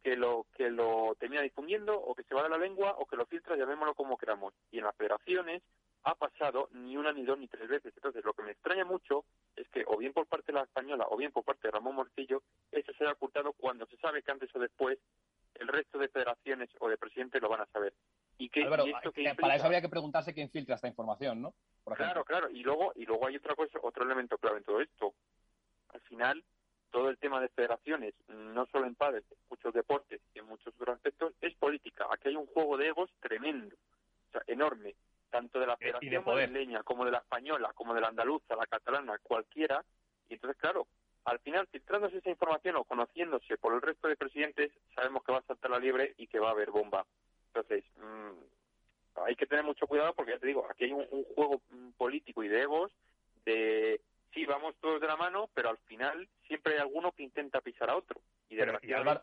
S6: que lo que lo termina difundiendo o que se va de la lengua o que lo filtra, llamémoslo como queramos. Y en las federaciones ha pasado ni una, ni dos, ni tres veces. Entonces, lo que me extraña mucho es que, o bien por parte de la española, o bien por parte de Ramón Morcillo, eso se haya ocultado cuando se sabe que antes o después el resto de federaciones o de presidentes lo van a saber.
S3: Y que, para eso habría que preguntarse quién filtra esta información, ¿no?
S6: claro, claro. Y luego, y luego hay otra cosa, otro elemento clave en todo esto. Al final, todo el tema de federaciones, no solo en padres, en muchos deportes y en muchos otros aspectos, es política. Aquí hay un juego de egos tremendo, o sea, enorme, tanto de la eh, federación madrileña como de la española, como de la andaluza, la catalana, cualquiera. Y entonces, claro, al final, filtrándose esa información o conociéndose por el resto de presidentes, sabemos que va a saltar la liebre y que va a haber bomba. Entonces, mm, hay que tener mucho cuidado porque ya te digo, aquí hay un, juego mm, político y de egos de sí, vamos todos de la mano, pero al final siempre hay alguno que intenta pisar a otro. Y,
S3: Álvaro,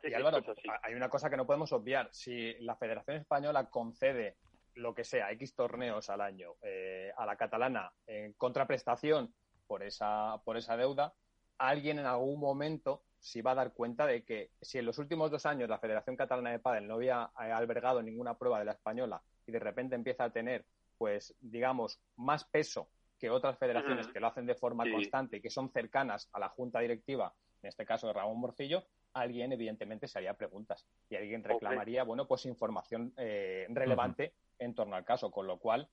S3: hay una cosa que no podemos obviar. Si la Federación Española concede lo que sea, X torneos al año eh, a la catalana en contraprestación por esa, por esa deuda, alguien en algún momento se va a dar cuenta de que si en los últimos dos años la Federación Catalana de Padel no había eh, albergado ninguna prueba de la española y de repente empieza a tener, pues, digamos, más peso que otras federaciones que lo hacen de forma constante y que son cercanas a la junta directiva, en este caso de Ramón Morcillo, alguien evidentemente se haría preguntas y alguien reclamaría, bueno, pues información eh, relevante en torno al caso, con lo cual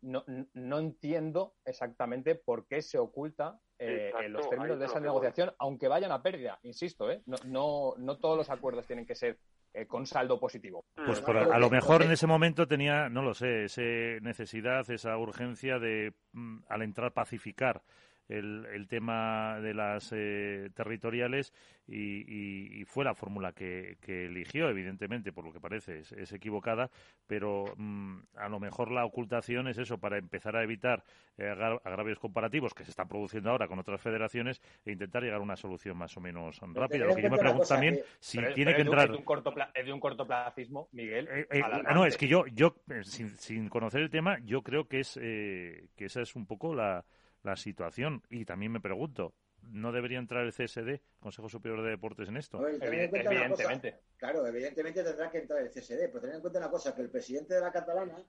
S3: no, no entiendo exactamente por qué se oculta eh, en los términos de esa negociación, aunque vayan a pérdida, insisto, ¿eh? no, no, no todos los acuerdos tienen que ser eh, con saldo positivo.
S1: Pues a, lo mejor en ese momento tenía, no lo sé, esa necesidad, esa urgencia de, mm, al entrar, pacificar el, el tema de las eh, territoriales y, fue la fórmula que, eligió, evidentemente, por lo que parece, es, equivocada, pero mm, a lo mejor la ocultación es eso, para empezar a evitar eh, agravios comparativos que se están produciendo ahora con otras federaciones e intentar llegar a una solución más o menos rápida. Lo que yo me pregunto también, si tiene que entrar...
S3: Es de un, corto de un cortoplacismo, Miguel.
S1: Eh, no, es que yo, yo sin, sin, conocer el tema, yo creo que, es, que esa es un poco la la situación. Y también me pregunto, ¿no debería entrar el CSD, Consejo Superior de Deportes, en esto?
S2: evidentemente. claro, evidentemente tendrá que entrar el CSD, pero tener en cuenta una cosa, que el presidente de la catalana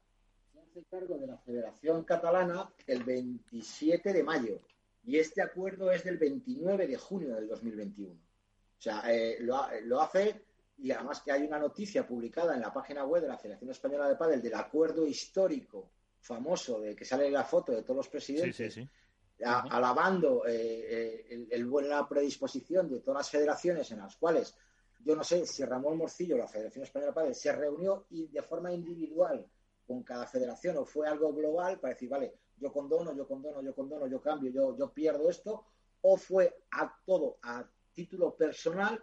S2: se hace cargo de la Federación Catalana el 27 de mayo y este acuerdo es del 29 de junio del 2021. O sea, eh, lo, lo, hace y además que hay una noticia publicada en la página web de la Federación Española de Padel del acuerdo histórico famoso de que sale la foto de todos los presidentes sí, sí, sí alabando eh, eh, el, buena predisposición de todas las federaciones en las cuales yo no sé si Ramón Morcillo, la Federación Española de Padre, se reunió y de forma individual con cada federación o fue algo global para decir, vale, yo condono, yo condono, yo condono, yo cambio, yo, yo pierdo esto, o fue a todo a título personal,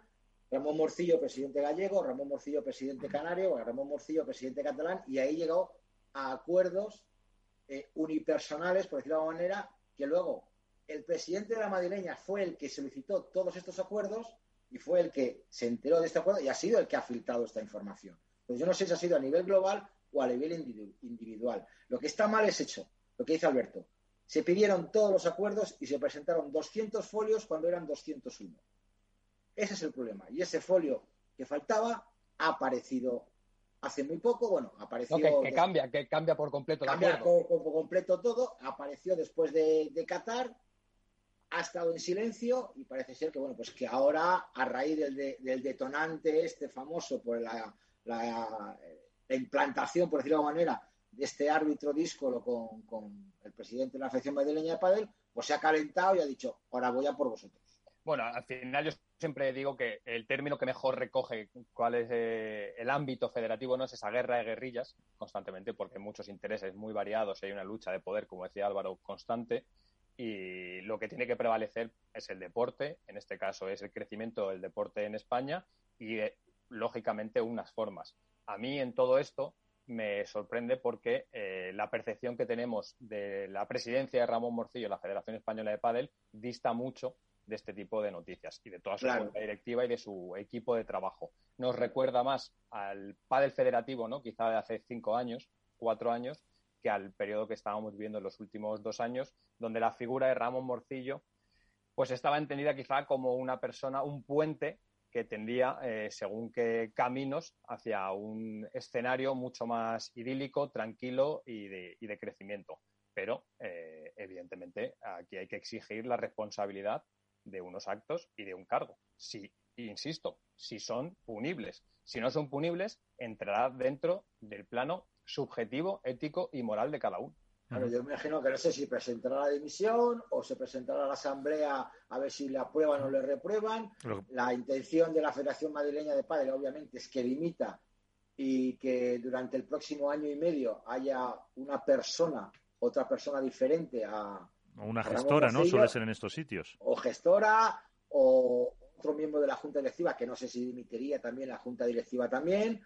S2: Ramón Morcillo, presidente gallego, Ramón Morcillo, presidente canario, Ramón Morcillo, presidente catalán, y ahí llegó a acuerdos eh, unipersonales, por decirlo de alguna manera, que luego el presidente de la madrileña fue el que solicitó todos estos acuerdos y fue el que se enteró de este acuerdo y ha sido el que ha filtrado esta información. Pues yo no sé si ha sido a nivel global o a nivel individual. Lo que está mal es hecho, lo que dice Alberto. Se pidieron todos los acuerdos y se presentaron 200 folios cuando eran 201. Ese es el problema. Y ese folio que faltaba ha aparecido hace muy poco, bueno, apareció...
S3: que, cambia, que cambia por completo.
S2: Cambia por, completo todo, apareció después de, Qatar, ha estado en silencio y parece ser que, bueno, pues que ahora, a raíz del, detonante este famoso por la, implantación, por decirlo de alguna manera, de este árbitro díscolo con, con el presidente de la Federación Madrileña de Padel, pues se ha calentado y ha dicho, ahora voy a por vosotros.
S3: Bueno, al final yo siempre digo que el término que mejor recoge cuál es eh, el ámbito federativo no es esa guerra de guerrillas constantemente, porque hay muchos intereses muy variados, hay una lucha de poder, como decía Álvaro, constante, y lo que tiene que prevalecer es el deporte, en este caso es el crecimiento del deporte en España y, eh, lógicamente, unas formas. A mí en todo esto me sorprende porque eh, la percepción que tenemos de la presidencia de Ramón Morcillo, la Federación Española de Padel, dista mucho de este tipo de noticias y de toda su directiva y de su equipo de trabajo. Nos recuerda más al Padel Federativo, ¿no? Quizá de hace cinco años, cuatro años, que al periodo que estábamos viviendo en los últimos dos años, donde la figura de Ramón Morcillo pues estaba entendida quizá como una persona, un puente que tendía eh, según qué caminos hacia un escenario mucho más idílico, tranquilo y de, y de crecimiento. Pero, eh, evidentemente, aquí hay que exigir la responsabilidad de unos actos y de un cargo. Si, insisto, si son punibles. Si no son punibles, entrará dentro del plano subjetivo, ético y moral de cada uno.
S2: Bueno, yo me imagino que no sé si presentará la dimisión o se presentará a la Asamblea a ver si le aprueban o le reprueban. La intención de la Federación Madrileña de Padres, obviamente, es que limita y que durante el próximo año y medio haya una persona, otra persona diferente a,
S1: o una gestora, ¿no? Suele ser en estos sitios.
S2: O gestora, o otro miembro de la Junta Directiva, que no sé si dimitiría también la Junta Directiva también,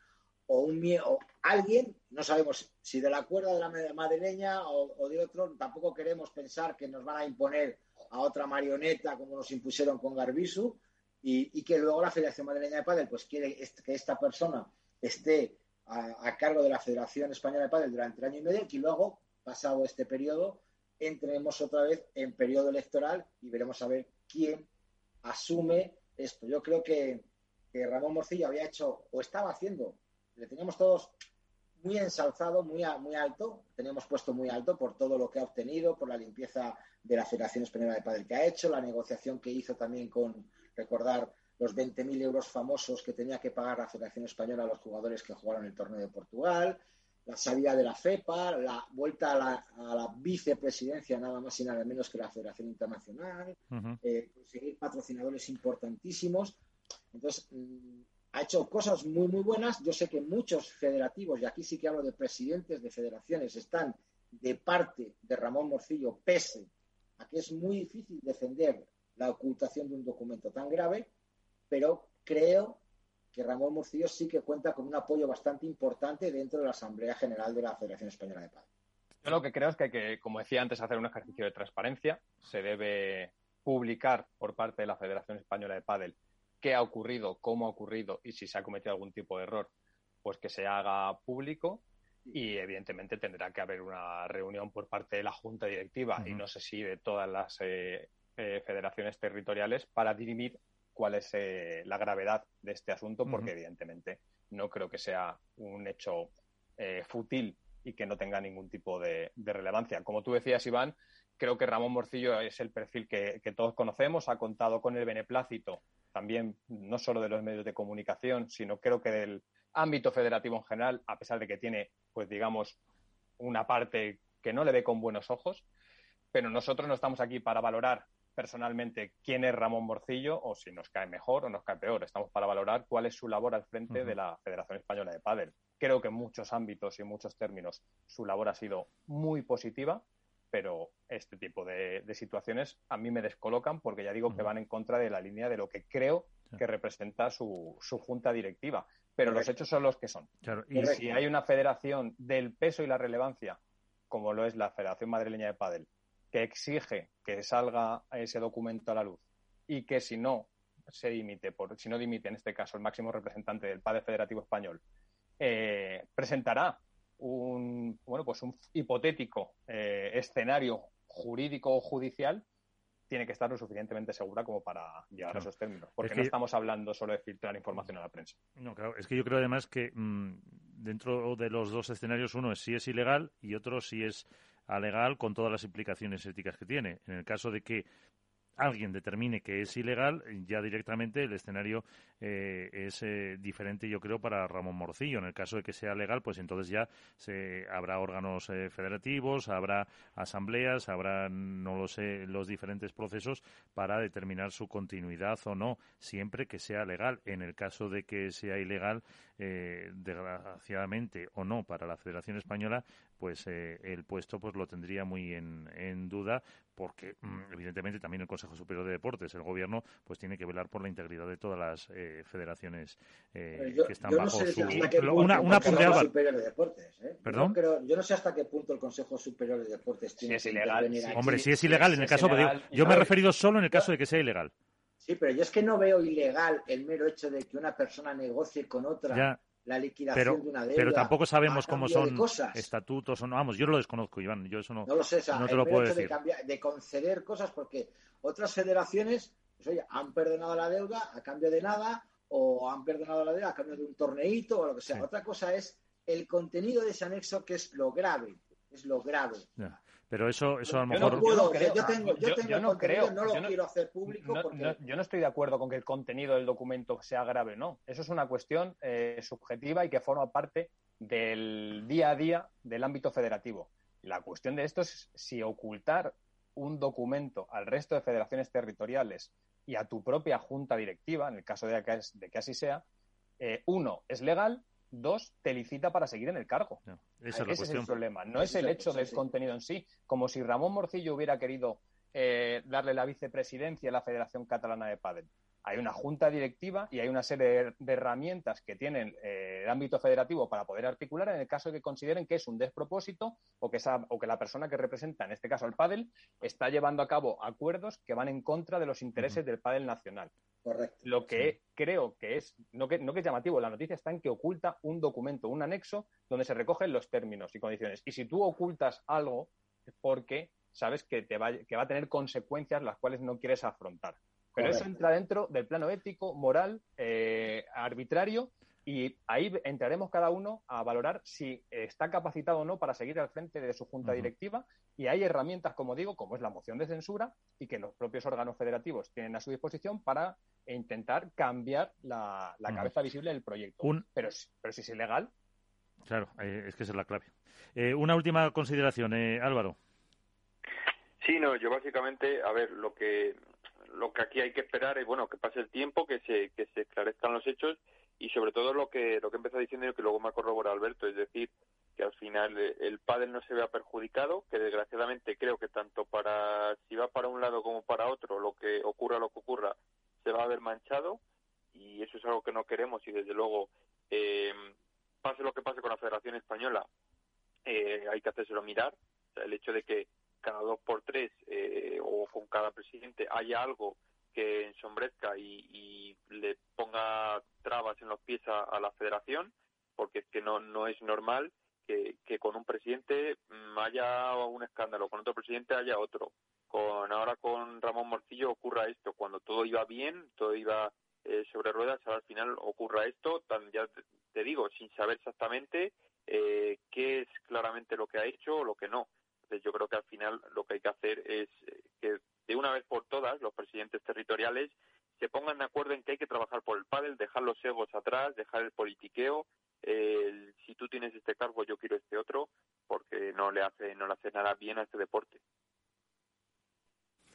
S2: o un o alguien, no sabemos si de la cuerda de la madrileña o, de otro, tampoco queremos pensar que nos van a imponer a otra marioneta como nos impusieron con Garbisu y, que luego la Federación Madrileña de Padel pues quiere que esta persona esté a, a, cargo de la Federación Española de Padel durante el año y medio y luego, pasado este periodo, entremos otra vez en periodo electoral y veremos a ver quién asume esto. Yo creo que, Ramón Morcillo había hecho o estaba haciendo, le teníamos todos muy ensalzado, muy, muy alto, teníamos puesto muy alto por todo lo que ha obtenido, por la limpieza de la Federación Española de Padel que ha hecho, la negociación que hizo también con, recordar, los 20.000 euros famosos que tenía que pagar la Federación Española a los jugadores que jugaron el torneo de Portugal, la salida de la FEPA, la vuelta a la, vicepresidencia, nada más y nada menos que la Federación Internacional, eh, conseguir patrocinadores importantísimos. Entonces, mm, ha hecho cosas muy, muy buenas. Yo sé que muchos federativos, y aquí sí que hablo de presidentes de federaciones, están de parte de Ramón Morcillo, pese a que es muy difícil defender la ocultación de un documento tan grave, pero creo que Ramón Murcillo sí que cuenta con un apoyo bastante importante dentro de la Asamblea General de la Federación Española de Paz.
S3: Yo lo que creo es que hay que, como decía antes, hacer un ejercicio de transparencia. Se debe publicar por parte de la Federación Española de Padel qué ha ocurrido, cómo ha ocurrido y si se ha cometido algún tipo de error, pues que se haga público y evidentemente tendrá que haber una reunión por parte de la Junta Directiva y no sé si de todas las eh, eh, federaciones territoriales para dirimir cuál es eh, la gravedad de este asunto, porque evidentemente no creo que sea un hecho eh, fútil y que no tenga ningún tipo de, relevancia. Como tú decías, Iván, creo que Ramón Morcillo es el perfil que, todos conocemos, ha contado con el beneplácito también no solo de los medios de comunicación, sino creo que del ámbito federativo en general, a pesar de que tiene, pues digamos, una parte que no le ve con buenos ojos, pero nosotros no estamos aquí para valorar personalmente quién es Ramón Morcillo o si nos cae mejor o nos cae peor. Estamos para valorar cuál es su labor al frente de la Federación Española de Pádel. Creo que en muchos ámbitos y en muchos términos su labor ha sido muy positiva, pero este tipo de, situaciones a mí me descolocan porque ya digo que van en contra de la línea de lo que creo que representa su, junta directiva. Pero los hechos son los que son. Y si hay una federación del peso y la relevancia, como lo es la Federación Madrileña de Pádel, que exige que salga ese documento a la luz y que si no se dimite, por, si no dimite en este caso el máximo representante del Padre Federativo Español, eh, presentará un bueno pues un hipotético eh, escenario jurídico o judicial tiene que estar lo suficientemente segura como para llegar a esos términos. Porque no estamos hablando solo de filtrar información a la prensa.
S1: No, claro. Es que yo creo además que mm, dentro de los dos escenarios, uno es si es ilegal y otro si es a legal con todas las implicaciones éticas que tiene. En el caso de que alguien determine que es ilegal, ya directamente el escenario eh, es eh, diferente, yo creo, para Ramón Morcillo. En el caso de que sea legal, pues entonces ya se, habrá órganos eh, federativos, habrá asambleas, habrá, no lo sé, los diferentes procesos para determinar su continuidad o no, siempre que sea legal. En el caso de que sea ilegal, desgraciadamente o no, para la Federación Española, pues el puesto pues lo tendría muy en, en duda porque mm, evidentemente también el Consejo Superior de Deportes, el Gobierno, pues tiene que velar por la integridad de todas las eh, federaciones eh, que están bajo su...
S2: Una, una Consejo Superior de Deportes, ¿eh? ¿Perdón? Yo, no sé hasta qué punto el Consejo Superior de Deportes tiene
S1: si es ilegal. Hombre, si es ilegal, en el caso... yo me he referido solo en el caso de que sea ilegal.
S2: Sí, pero yo es que no veo ilegal el mero hecho de que una persona negocie con otra la liquidación
S1: pero,
S2: de una deuda.
S1: Pero tampoco sabemos cómo son estatutos o no. Vamos, yo lo desconozco, Iván. Yo eso no,
S2: no lo sé. no te lo puedo decir. De, conceder cosas porque otras federaciones pues, oye, han perdonado la deuda a cambio de nada o han perdonado la deuda a cambio de un torneito o lo que sea. Otra cosa es el contenido de ese anexo que es lo grave. Es lo grave.
S1: Pero eso, eso a lo mejor.
S2: No puedo, yo, tengo, yo, tengo no creo, no lo quiero hacer público.
S3: porque... yo no estoy de acuerdo con que el contenido del documento sea grave, no. Eso es una cuestión eh, subjetiva y que forma parte del día a día del ámbito federativo. La cuestión de esto es si ocultar un documento al resto de federaciones territoriales y a tu propia junta directiva, en el caso de que, de que así sea, eh, uno, es legal dos, te licita para seguir en el cargo. Ese es el problema. No es el hecho del contenido en sí. Como si Ramón Morcillo hubiera querido eh, darle la vicepresidencia a la Federación Catalana de Padel. Hay una junta directiva y hay una serie de, herramientas que tienen eh, el ámbito federativo para poder articular en el caso de que consideren que es un despropósito o que, esa, o que la persona que representa, en este caso al pádel, está llevando a cabo acuerdos que van en contra de los intereses del pádel nacional. Lo que creo que es, no que, no que es llamativo, la noticia está en que oculta un documento, un anexo, donde se recogen los términos y condiciones. Y si tú ocultas algo, es porque sabes que, te va, que va a tener consecuencias las cuales no quieres afrontar. Pero eso entra dentro del plano ético, moral, eh, arbitrario y ahí entraremos cada uno a valorar si está capacitado o no para seguir al frente de su junta directiva. Y hay herramientas, como digo, como es la moción de censura y que los propios órganos federativos tienen a su disposición para intentar cambiar la, cabeza visible del proyecto. Pero, pero si es ilegal.
S1: Claro, eh, es que esa es la clave. Eh, una última consideración, eh, Álvaro.
S6: Sí, no, yo básicamente, a ver, lo que lo que aquí hay que esperar es bueno que pase el tiempo, que se que se esclarezcan los hechos y sobre todo lo que lo que empezó diciendo y que luego me ha corroborado Alberto, es decir, que al final eh, el pádel no se vea perjudicado, que desgraciadamente creo que tanto para si va para un lado como para otro, lo que ocurra lo que ocurra, se va a ver manchado y eso es algo que no queremos y desde luego eh, pase lo que pase con la Federación Española, eh, hay que hacérselo mirar, el hecho de que cada dos por tres o con cada presidente haya algo que ensombrezca y, le ponga trabas en los pies a, la federación, porque es que no, no es normal que, con un presidente mm, haya un escándalo, con otro presidente haya otro. Con ahora con Ramón Morcillo ocurra esto, cuando todo iba bien, todo iba eh, sobre ruedas, al final ocurra esto, ya te, digo, sin saber exactamente eh, qué es claramente lo que ha hecho o lo que no. Entonces yo creo que al final lo que hay que hacer es eh, que de una vez por todas los presidentes territoriales se pongan de acuerdo en que hay que trabajar por el pádel, dejar los egos atrás, dejar el politiqueo. si tú tienes este cargo, yo quiero este otro, porque no le hace no le hace nada bien a este deporte.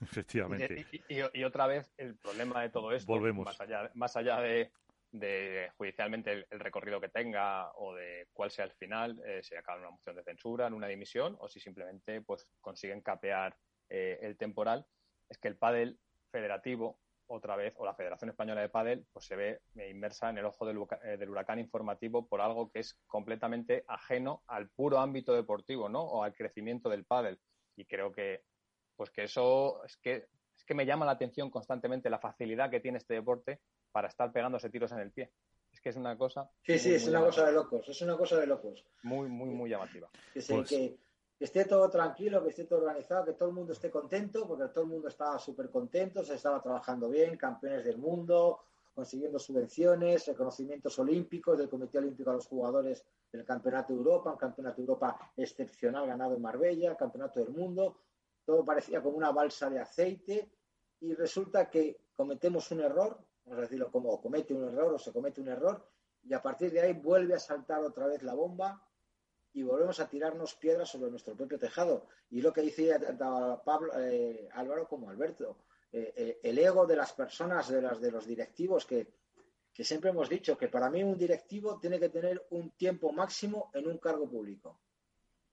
S1: Efectivamente.
S3: Y, otra vez el problema de todo esto,
S1: Volvemos.
S3: más allá, más allá de, de judicialmente el, recorrido que tenga o de cuál sea el final, eh, si acaba en una moción de censura, en una dimisión, o si simplemente pues consiguen capear eh, el temporal, es que el pádel federativo, otra vez, o la Federación Española de Pádel, pues se ve inmersa en el ojo del, eh, del, huracán informativo por algo que es completamente ajeno al puro ámbito deportivo, ¿no? O al crecimiento del pádel. Y creo que, pues que eso es que es que me llama la atención constantemente la facilidad que tiene este deporte para estar pegándose tiros en el pie. Es que es una cosa.
S2: Sí, sí, es una cosa de locos. Es una cosa de locos.
S3: Muy, muy, muy llamativa.
S2: Que, pues que, esté todo tranquilo, que esté todo organizado, que todo el mundo esté contento, porque todo el mundo estaba súper contento, se estaba trabajando bien, campeones del mundo, consiguiendo subvenciones, reconocimientos olímpicos del Comité Olímpico a los jugadores del Campeonato de Europa, un Campeonato de Europa excepcional ganado en Marbella, Campeonato del Mundo. Todo parecía como una balsa de aceite y resulta que cometemos un error, vamos a decirlo como comete un error o se comete un error, y a partir de ahí vuelve a saltar otra vez la bomba y volvemos a tirarnos piedras sobre nuestro propio tejado. Y lo que dice Pablo, eh, Álvaro como Alberto, eh, eh, el ego de las personas, de, las, de los directivos, que, que siempre hemos dicho que para mí un directivo tiene que tener un tiempo máximo en un cargo público.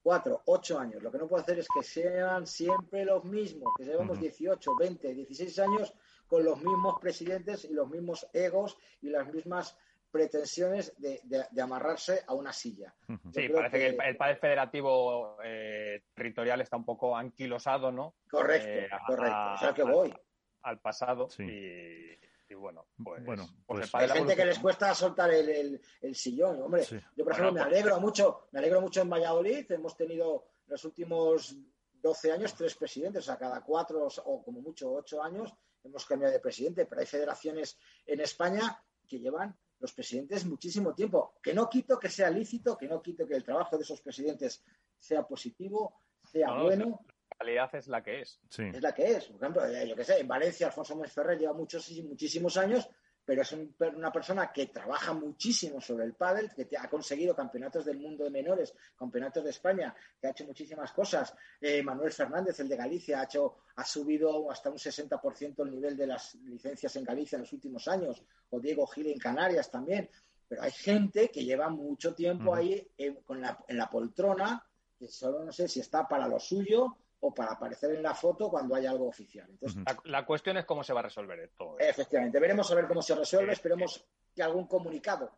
S2: Cuatro, ocho años. Lo que no puedo hacer es que sean siempre los mismos, que llevamos 18, 20, 16 años con los mismos presidentes y los mismos egos y las mismas pretensiones de, amarrarse a una silla.
S3: Sí, parece que, el, padre federativo eh, territorial está un poco anquilosado, ¿no?
S2: Correcto, eh, correcto. o sea que voy.
S3: Al, pasado y, bueno, pues,
S2: bueno, pues, hay gente que les cuesta soltar el, sillón, hombre. Yo, por ejemplo, me pues alegro mucho, me alegro mucho en Valladolid, hemos tenido los últimos 12 años tres presidentes, o sea, cada cuatro o como mucho ocho años hemos cambiado de presidente, pero hay federaciones en España que llevan los presidentes muchísimo tiempo. Que no quito que sea lícito, que no quito que el trabajo de esos presidentes sea positivo, sea bueno.
S3: La realidad es la que es.
S2: Es la que es. Por ejemplo, eh, yo que sé, en Valencia Alfonso Mónez Ferrer lleva muchos, muchísimos años pero es una persona que trabaja muchísimo sobre el pádel, que ha conseguido campeonatos del mundo de menores, campeonatos de España, que ha hecho muchísimas cosas. Eh, Manuel Fernández, el de Galicia, ha, hecho, ha subido hasta un 60% el nivel de las licencias en Galicia en los últimos años, o Diego Gil en Canarias también. Pero hay gente que lleva mucho tiempo ahí con en la poltrona, que solo no sé si está para lo suyo o para aparecer en la foto cuando haya algo oficial. Entonces,
S3: la, cuestión es cómo se va a resolver esto.
S2: Efectivamente, veremos a ver cómo se resuelve, esperemos que algún comunicado.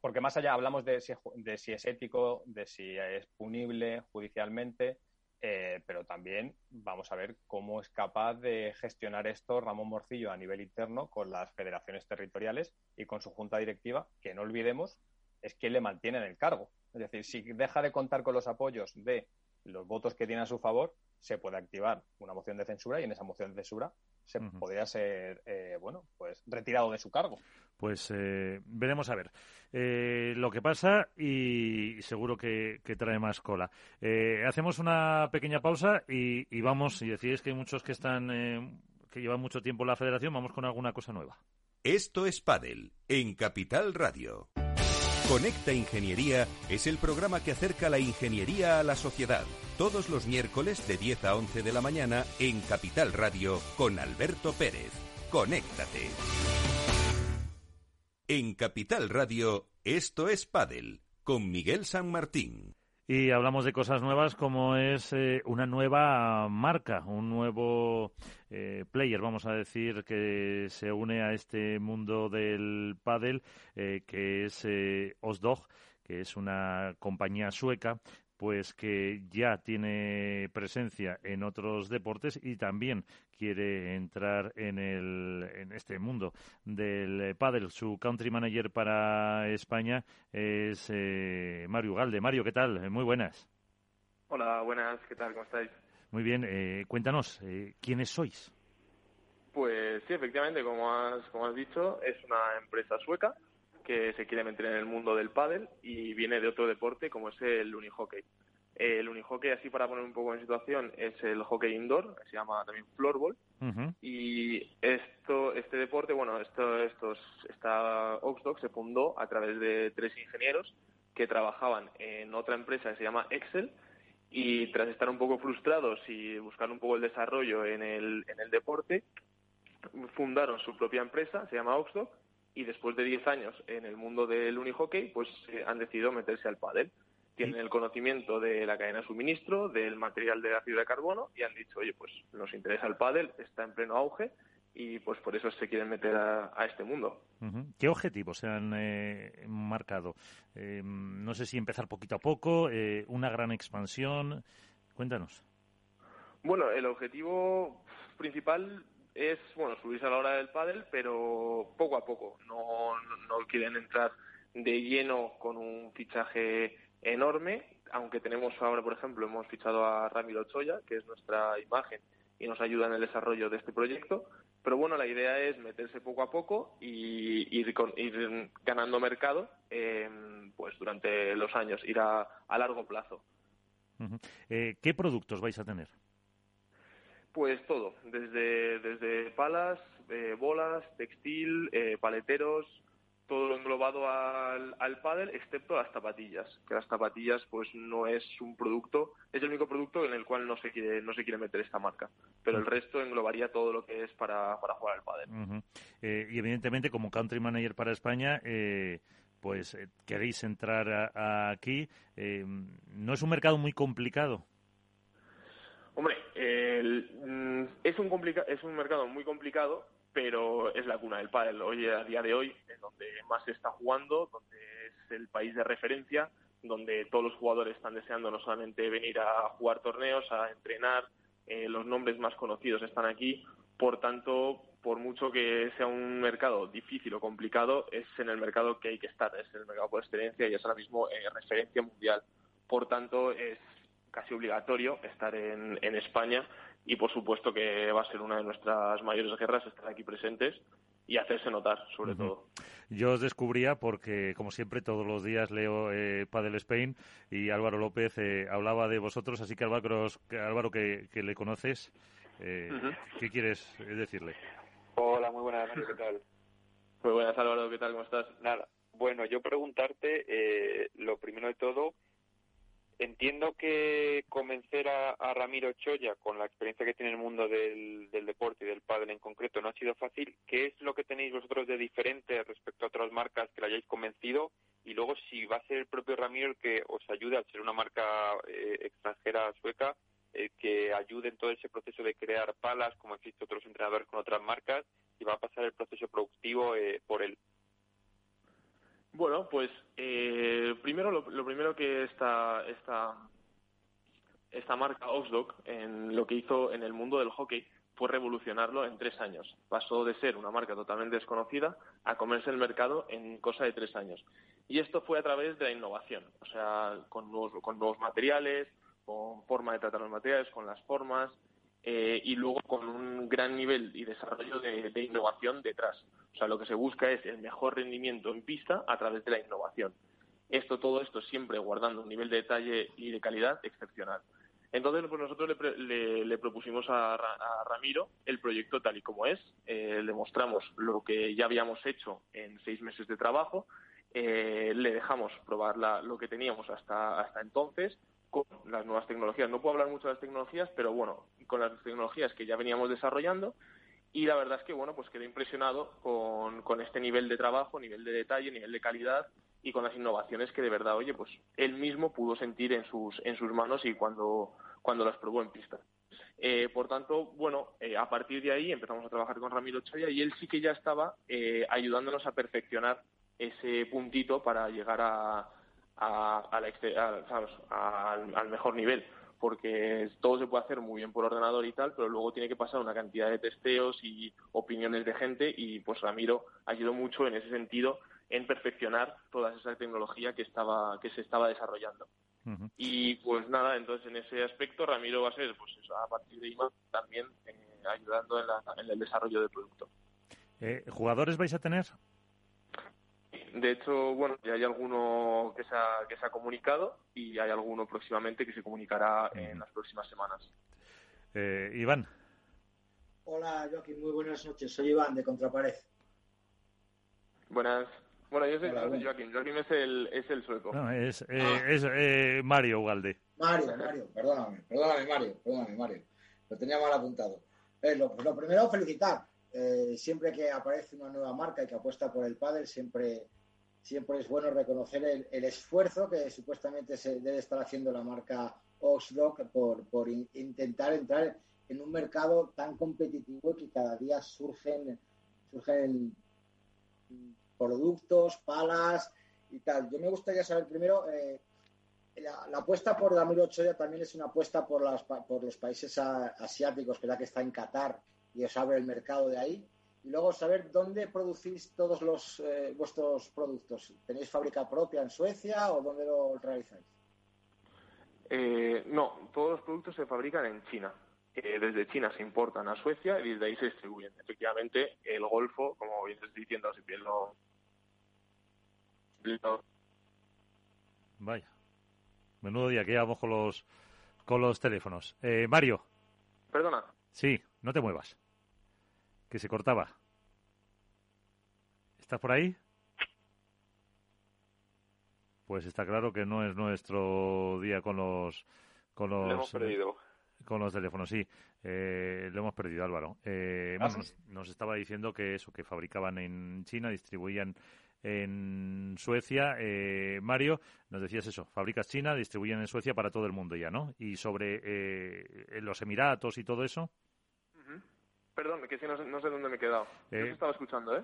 S3: Porque más allá hablamos de si, de si es ético, de si es punible judicialmente, eh, pero también vamos a ver cómo es capaz de gestionar esto Ramón Morcillo a nivel interno con las federaciones territoriales y con su junta directiva, que no olvidemos, es que le mantiene en el cargo. Es decir, si deja de contar con los apoyos de los votos que tiene a su favor, se puede activar una moción de censura y en esa moción de censura se podría ser, eh, bueno, pues retirado de su cargo.
S1: Pues eh, veremos a ver eh, lo que pasa y seguro que, trae más cola. hacemos una pequeña pausa y, y, vamos, si decís que hay muchos que están, que llevan mucho tiempo en la federación, vamos con alguna cosa nueva.
S4: Esto es Padel en Capital Radio. Conecta Ingeniería es el programa que acerca la ingeniería a la sociedad. Todos los miércoles de 10 a 11 de la mañana en Capital Radio con Alberto Pérez. Conéctate. En Capital Radio, esto es Padel con Miguel San Martín.
S1: Y hablamos de cosas nuevas como es eh, una nueva marca, un nuevo eh, player, vamos a decir, que se une a este mundo del pádel, eh, que es Osdog, que es una compañía sueca pues que ya tiene presencia en otros deportes y también quiere entrar en, el, en este mundo del pádel. Su country manager para España es eh, Mario Galde. Mario, ¿qué tal? Muy buenas.
S7: Hola, buenas, ¿qué tal? ¿Cómo estáis?
S1: Muy bien, eh, cuéntanos, eh, ¿quiénes sois?
S7: Pues sí, efectivamente, como has, como has dicho, es una empresa sueca que se quiere meter en el mundo del pádel y viene de otro deporte como es el unihockey. El unihockey, así para poner un poco en situación, es el hockey indoor, que se llama también floorball. Y esto, este deporte, bueno, esto, estos, esta Oxdog se fundó a través de tres ingenieros que trabajaban en otra empresa que se llama Excel y tras estar un poco frustrados y buscar un poco el desarrollo en el, en el deporte, fundaron su propia empresa, se llama Oxdog, y después de 10 años en el mundo del unihockey, pues eh, han decidido meterse al pádel. Tienen el conocimiento de la cadena de suministro, del material de ácido de carbono y han dicho, oye, pues nos interesa el pádel, está en pleno auge y pues por eso se quieren meter a, este mundo.
S1: ¿Qué objetivos se han eh, marcado? Eh, no sé si empezar poquito a poco, una gran expansión. Cuéntanos.
S7: Bueno, el objetivo principal es bueno subirse a la hora del pádel, pero poco a poco. No, no, quieren entrar de lleno con un fichaje enorme, aunque tenemos ahora, por ejemplo, hemos fichado a Ramiro Choya, que es nuestra imagen y nos ayuda en el desarrollo de este proyecto. Pero bueno, la idea es meterse poco a poco y ir, ir ganando mercado pues durante los años, ir a, largo plazo.
S1: Eh, ¿Qué productos vais a tener?
S7: Pues todo, desde, desde palas, eh, bolas, textil, eh, paleteros, todo lo englobado al, al pádel, excepto las zapatillas, que las zapatillas pues no es un producto, es el único producto en el cual no se quiere, no se quiere meter esta marca, pero el resto englobaría todo lo que es para, para jugar al pádel.
S1: Eh, y evidentemente como country manager para España, eh, pues eh, queréis entrar aquí, ¿no es un mercado muy complicado?
S7: Hombre, mm, es, un es un mercado muy complicado, pero es la cuna del pádel. Hoy, a día de hoy, es donde más se está jugando, donde es el país de referencia, donde todos los jugadores están deseando no solamente venir a jugar torneos, a entrenar, eh, los nombres más conocidos están aquí. Por tanto, por mucho que sea un mercado difícil o complicado, es en el mercado que hay que estar, es el mercado por excelencia y es ahora mismo eh, referencia mundial. Por tanto, es casi obligatorio estar en, en España y por supuesto que va a ser una de nuestras mayores guerras estar aquí presentes y hacerse notar, sobre todo.
S1: Yo os descubría porque, como siempre, todos los días leo eh, Padel Spain y Álvaro López eh, hablaba de vosotros, así que Álvaro, Álvaro que, le conoces, eh, ¿qué quieres decirle?
S6: Hola, muy buenas, ¿qué tal?
S7: Muy buenas, Álvaro, ¿qué tal? ¿Cómo estás?
S6: Nada, bueno, yo preguntarte, eh, lo primero de todo, Entiendo que convencer a, Ramiro Choya, con la experiencia que tiene en el mundo del, deporte y del pádel en concreto, no ha sido fácil. ¿Qué es lo que tenéis vosotros de diferente respecto a otras marcas que le hayáis convencido? Y luego, si va a ser el propio Ramiro el que os ayude a ser una marca eh, extranjera sueca, eh, que ayude en todo ese proceso de crear palas, como existen otros entrenadores con otras marcas, y va a pasar el proceso productivo eh, por él.
S7: Bueno, pues eh, primero lo, primero que esta, esta, esta marca Osdog en lo que hizo en el mundo del hockey fue revolucionarlo en tres años. Pasó de ser una marca totalmente desconocida a comerse el mercado en cosa de tres años. Y esto fue a través de la innovación, o sea, con nuevos, con nuevos materiales, con forma de tratar los materiales, con las formas, eh, y luego con un gran nivel y desarrollo de, innovación detrás. O sea, lo que se busca es el mejor rendimiento en pista a través de la innovación. Esto, todo esto siempre guardando un nivel de detalle y de calidad excepcional. Entonces, pues nosotros le, propusimos a, Ramiro el proyecto tal y como es. Eh, le mostramos lo que ya habíamos hecho en seis meses de trabajo. Eh, le dejamos probar lo que teníamos hasta, hasta entonces con las nuevas tecnologías. No puedo hablar mucho de las tecnologías, pero bueno, con las tecnologías que ya veníamos desarrollando y la verdad es que bueno, pues quedé impresionado con, con este nivel de trabajo, nivel de detalle, nivel de calidad y con las innovaciones que de verdad, oye, pues él mismo pudo sentir en sus, en sus manos y cuando, cuando las probó en pista. Eh, por tanto, bueno, eh, a partir de ahí empezamos a trabajar con Ramiro Choya y él sí que ya estaba eh, ayudándonos a perfeccionar ese puntito para llegar a, a, la, al mejor nivel porque todo se puede hacer muy bien por ordenador y tal, pero luego tiene que pasar una cantidad de testeos y opiniones de gente y pues Ramiro ayudó mucho en ese sentido en perfeccionar toda esa tecnología que estaba que se estaba desarrollando. Y pues nada, entonces en ese aspecto Ramiro va a ser pues a partir de ahí también eh, ayudando en, el desarrollo del producto.
S1: Eh, ¿Jugadores vais a tener?
S7: De hecho, bueno, ya hay alguno que se, ha, que se ha comunicado y hay alguno próximamente que se comunicará en las próximas semanas.
S1: Eh, Iván.
S2: Hola, Joaquín, muy buenas noches. Soy Iván de Contrapared.
S7: Buenas. Bueno, yo soy, Joaquín. Joaquín es el, es el sueco.
S1: No, es, eh, ah. es eh, Mario Ugalde.
S2: Mario, Mario, perdóname, perdóname, Mario, perdóname, Mario. Lo tenía mal apuntado. lo, lo, primero, felicitar. siempre que aparece una nueva marca y que apuesta por el pádel, siempre siempre es bueno reconocer el, esfuerzo que supuestamente se debe estar haciendo la marca Oxlock por, por intentar entrar en un mercado tan competitivo que cada día surgen, surgen productos, palas y tal. Yo me gustaría saber primero, eh, la, apuesta por Damiro Ochoa también es una apuesta por los países asiáticos, que es la que está en Qatar y os abre el mercado de ahí y luego saber dónde producís todos los eh, vuestros productos. ¿Tenéis fábrica propia en Suecia o dónde lo realizáis?
S7: Eh, no, todos los productos se fabrican en China. Eh, desde China se importan a Suecia y desde ahí se distribuyen. Efectivamente, el Golfo, como bien estoy diciendo, si bien lo...
S1: Vaya. Menudo día que vamos con los, con los teléfonos. Mario.
S7: Perdona.
S1: Sí, no te muevas. Que se cortaba. ¿Estás por ahí? Pues está claro que no es nuestro día con los con los
S6: Lo hemos perdido.
S1: con los teléfonos, sí. Eh, lo hemos perdido, Álvaro. Eh,
S3: ¿Ah,
S1: bueno, nos, nos estaba diciendo que eso, que fabricaban en China, distribuían en Suecia. Eh, Mario, nos decías eso, fabricas China, distribuyen en Suecia para todo el mundo ya, ¿no? Y sobre eh, los Emiratos y todo eso.
S7: Perdón, que sí, no sé, no sé dónde me he quedado. Yo
S1: Eh,
S7: estaba escuchando, ¿eh?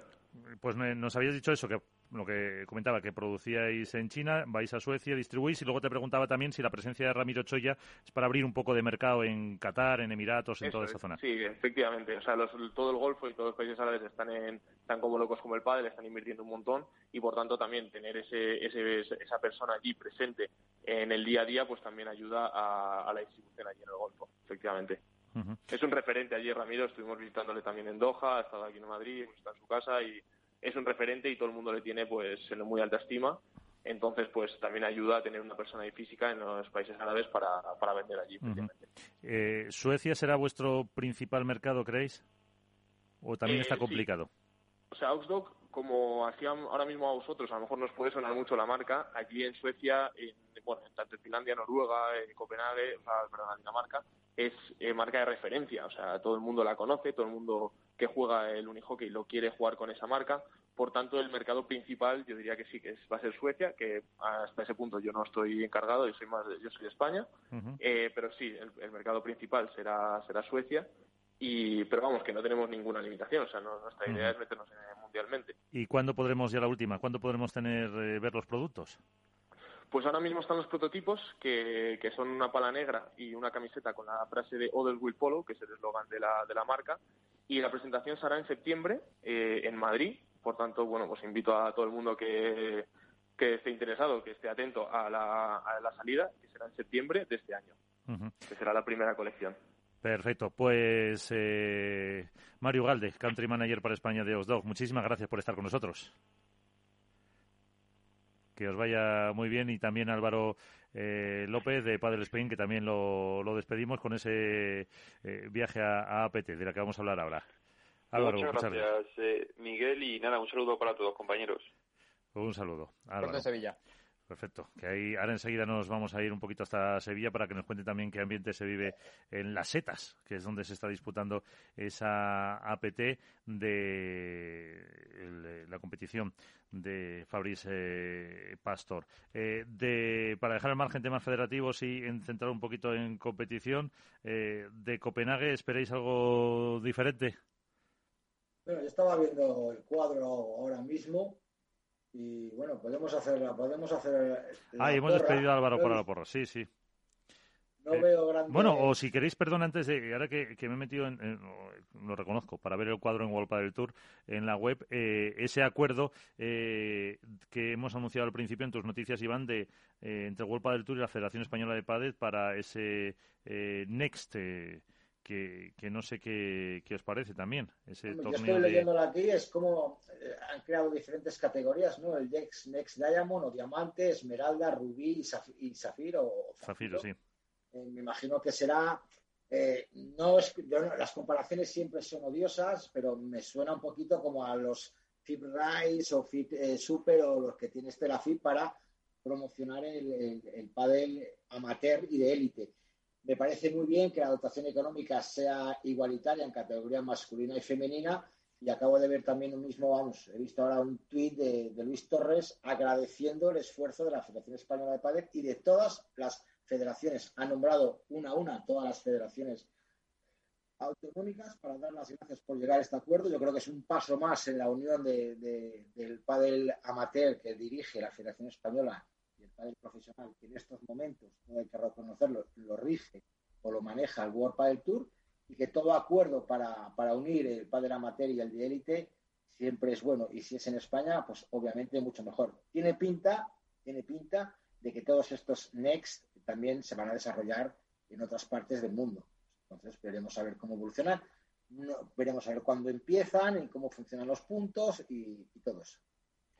S1: pues me- nos habías dicho eso, que lo que comentaba, que producíais en China, vais a Suecia, distribuís, y luego te preguntaba también si la presencia de Ramiro Choya es para abrir un poco de mercado en Qatar, en Emiratos, en
S7: Eso
S1: toda
S7: es,
S1: esa zona.
S7: Sí, efectivamente. O sea, los- todo el Golfo y todos los países árabes están en, están como locos como el padre, están invirtiendo un montón y por tanto también tener ese, ese, esa persona allí presente en el día a día pues también ayuda a, a la distribución allí en el Golfo, efectivamente. Es un referente allí, Ramiro. Estuvimos visitándole también en Doha, ha estado aquí en Madrid, estado en su casa y es un referente y todo el mundo le tiene pues en muy alta estima. Entonces, pues también ayuda a tener una persona ahí física en los países árabes para, para vender allí.
S1: Eh, ¿Suecia será vuestro principal mercado, creéis? ¿O también
S7: Eh,
S1: está
S7: sí.
S1: complicado?
S7: O sea, Ausdog, como hacían ahora mismo a vosotros, a lo mejor nos puede sonar mucho la marca, aquí en Suecia, en, bueno, tanto en Finlandia, Noruega, en Copenhague, o sea, perdón, Dinamarca, es eh, marca de referencia, o sea, todo el mundo la conoce, todo el mundo que juega el unihockey lo quiere jugar con esa marca, por tanto, el mercado principal yo diría que sí, que es, va a ser Suecia, que hasta ese punto yo no estoy encargado, yo soy más, de- yo soy de España, eh, pero sí, el, el mercado principal será, será Suecia, y, pero vamos, que no tenemos ninguna limitación, o sea, no- nuestra idea es meternos en- mundialmente.
S1: ¿Y cuándo podremos, ya la última, cuándo podremos tener eh, ver los productos?
S7: Pues ahora mismo están los prototipos, que, que son una pala negra y una camiseta con la frase de Odell Will Polo, que es el eslogan de la, de la marca. Y la presentación será en septiembre eh, en Madrid. Por tanto, bueno, pues invito a todo el mundo que, que esté interesado, que esté atento a la, a la salida, que será en septiembre de este año, que será la primera colección.
S1: Perfecto. Pues eh, Mario Galde, Country Manager para España de Osdog, muchísimas gracias por estar con nosotros. Que os vaya muy bien y también Álvaro eh, López de Padel Spain, que también lo, lo despedimos con ese eh, viaje a, a APT, de la que vamos a hablar ahora. Álvaro,
S6: Muchas
S1: muchas
S6: gracias, eh, Miguel, y nada, un saludo para todos, compañeros.
S1: Un saludo. Álvaro.
S3: de Sevilla.
S1: Perfecto. Que ahí, ahora enseguida nos vamos a ir un poquito hasta Sevilla para que nos cuente también qué ambiente se vive en las setas, que es donde se está disputando esa APT de el- la competición de Fabrice eh, Pastor. Eh, de, para dejar el margen temas federativos y en- centrar un poquito en competición, eh, de Copenhague, ¿esperáis algo diferente?
S2: Bueno, yo estaba viendo el cuadro ahora mismo y bueno, podemos hacer la, podemos hacer la
S1: Ah, y hemos
S2: porra.
S1: despedido a Álvaro por la porra. Sí, sí.
S2: No
S1: Eh,
S2: veo grandes...
S1: Bueno, o si queréis, perdón, antes de, ahora que, que me he metido, en, en- lo reconozco, para ver el cuadro en World Padel Tour en la web, eh, ese acuerdo eh, que hemos anunciado al principio en tus noticias, Iván, de eh, entre World Padel Tour y la Federación Española de Padel para ese eh, Next, eh, que, que no sé qué, qué os parece también, ese
S2: Yo estoy
S1: de...
S2: leyéndolo aquí, es como eh, han creado diferentes categorías, ¿no? El Next, Next Diamond o Diamante, Esmeralda, Rubí y, Zaf- y Zafiro. o
S1: Zafiro, sí.
S2: Eh, me imagino que será. eh, no las comparaciones siempre son odiosas, pero me suena un poquito como a los FIP Rise o FIP eh, Super o los que tiene este la FIP para promocionar el, el, el pádel amateur y de élite. Me parece muy bien que la dotación económica sea igualitaria en categoría masculina y femenina. Y acabo de ver también un mismo, vamos, he visto ahora un tuit de, de Luis Torres agradeciendo el esfuerzo de la Federación Española de Padel y de todas las federaciones. Ha nombrado una a una todas las federaciones autonómicas para dar las gracias por llegar a este acuerdo. Yo creo que es un paso más en la unión de, de, del pádel amateur que dirige la Federación Española y el pádel profesional, que en estos momentos, no hay que reconocerlo, lo rige o lo maneja el World Padel Tour y que todo acuerdo para, para unir el pádel amateur y el de élite siempre es bueno. Y si es en España, pues obviamente mucho mejor. Tiene pinta, tiene pinta de que todos estos Next también se van a desarrollar en otras partes del mundo. Entonces veremos a ver cómo evolucionan, no, veremos a ver cuándo empiezan y cómo funcionan los puntos y, y, todo eso.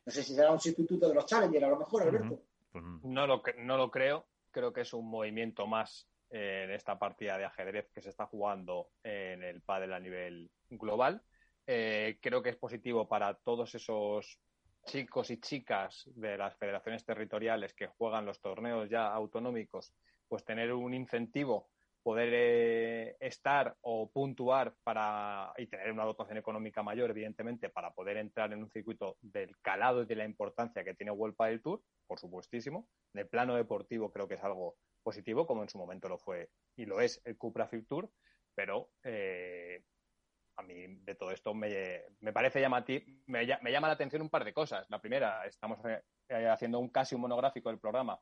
S2: No sé si será un sustituto de los Challenger, a lo mejor, Alberto.
S1: Uh -huh.
S3: no, lo, no lo creo, creo que es un movimiento más en esta partida de ajedrez que se está jugando en el pádel a nivel global. Eh, creo que es positivo para todos esos chicos y chicas de las federaciones territoriales que juegan los torneos ya autonómicos, pues tener un incentivo, poder eh, estar o puntuar para y tener una dotación económica mayor, evidentemente, para poder entrar en un circuito del calado y de la importancia que tiene World del Tour, por supuestísimo. En el plano deportivo creo que es algo positivo, como en su momento lo fue y lo es el Cupra Fit Tour, pero eh, a mí de todo esto me, me parece llamativo, me, me, llama la atención un par de cosas. La primera, estamos eh, haciendo un casi un monográfico del programa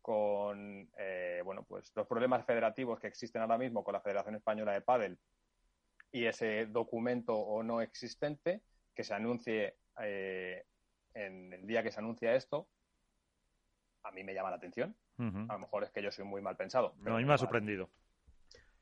S3: con eh, bueno pues los problemas federativos que existen ahora mismo con la Federación Española de Padel y ese documento o no existente que se anuncie eh, en el día que se anuncia esto a mí me llama la atención a lo mejor es que yo soy muy mal pensado
S1: pero no, a mí me ha sorprendido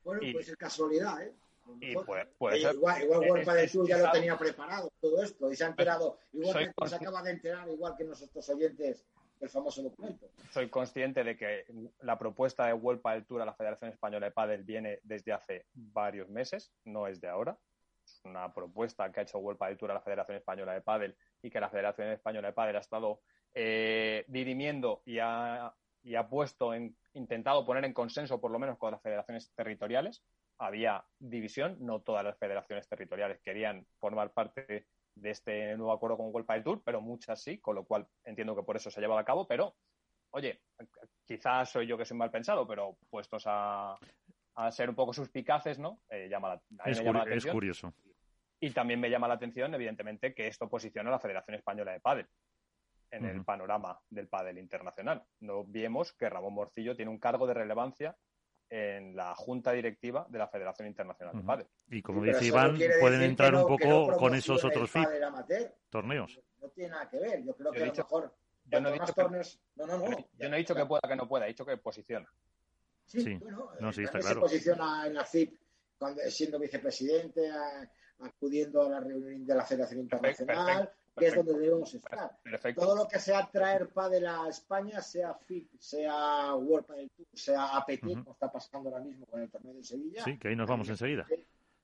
S2: bueno pues es casualidad ¿eh?
S3: Y
S2: ser. Igual, igual World del Tour ya lo tenía preparado todo esto y se ha enterado, igual que se acaba de enterar, igual que nosotros oyentes, el famoso documento.
S3: Soy consciente de que la propuesta de World del Tour a la Federación Española de Padel viene desde hace varios meses, no es de ahora. Es una propuesta que ha hecho World del Tour a la Federación Española de Padel y que la Federación Española de Padel ha estado eh, dirimiendo y ha, y ha puesto en, intentado poner en consenso, por lo menos con las federaciones territoriales, había división, no todas las federaciones territoriales querían formar parte de este nuevo acuerdo con World del Tour, pero muchas sí, con lo cual entiendo que por eso se ha llevado a cabo, pero oye, quizás soy yo que soy mal pensado, pero puestos a, ser un poco suspicaces, ¿no? Eh, llama la,
S1: es, llama la atención. es curioso.
S3: Y también me llama la atención, evidentemente, que esto posiciona a la Federación Española de Pádel en el panorama del pádel internacional. No vemos que Ramón Morcillo tiene un cargo de relevancia en la junta directiva de la Federación Internacional de Padel.
S1: Y como dice Iván, pueden entrar un poco con esos otros torneos.
S2: No tiene nada que ver. Yo creo que a lo mejor
S3: yo no, he dicho torneos... no, no, no, yo no he dicho que pueda que no pueda, he dicho que posiciona.
S2: Sí, bueno,
S1: no, sí, está
S2: claro. se posiciona en la FIP cuando, siendo vicepresidente, acudiendo a la reunión de la Federación Internacional, que es donde debemos estar. Todo lo que sea traer pádel a España, sea FIP, sea World Padel Tour, sea APT, como está pasando ahora mismo con el torneo de Sevilla.
S1: Sí, que ahí nos vamos enseguida.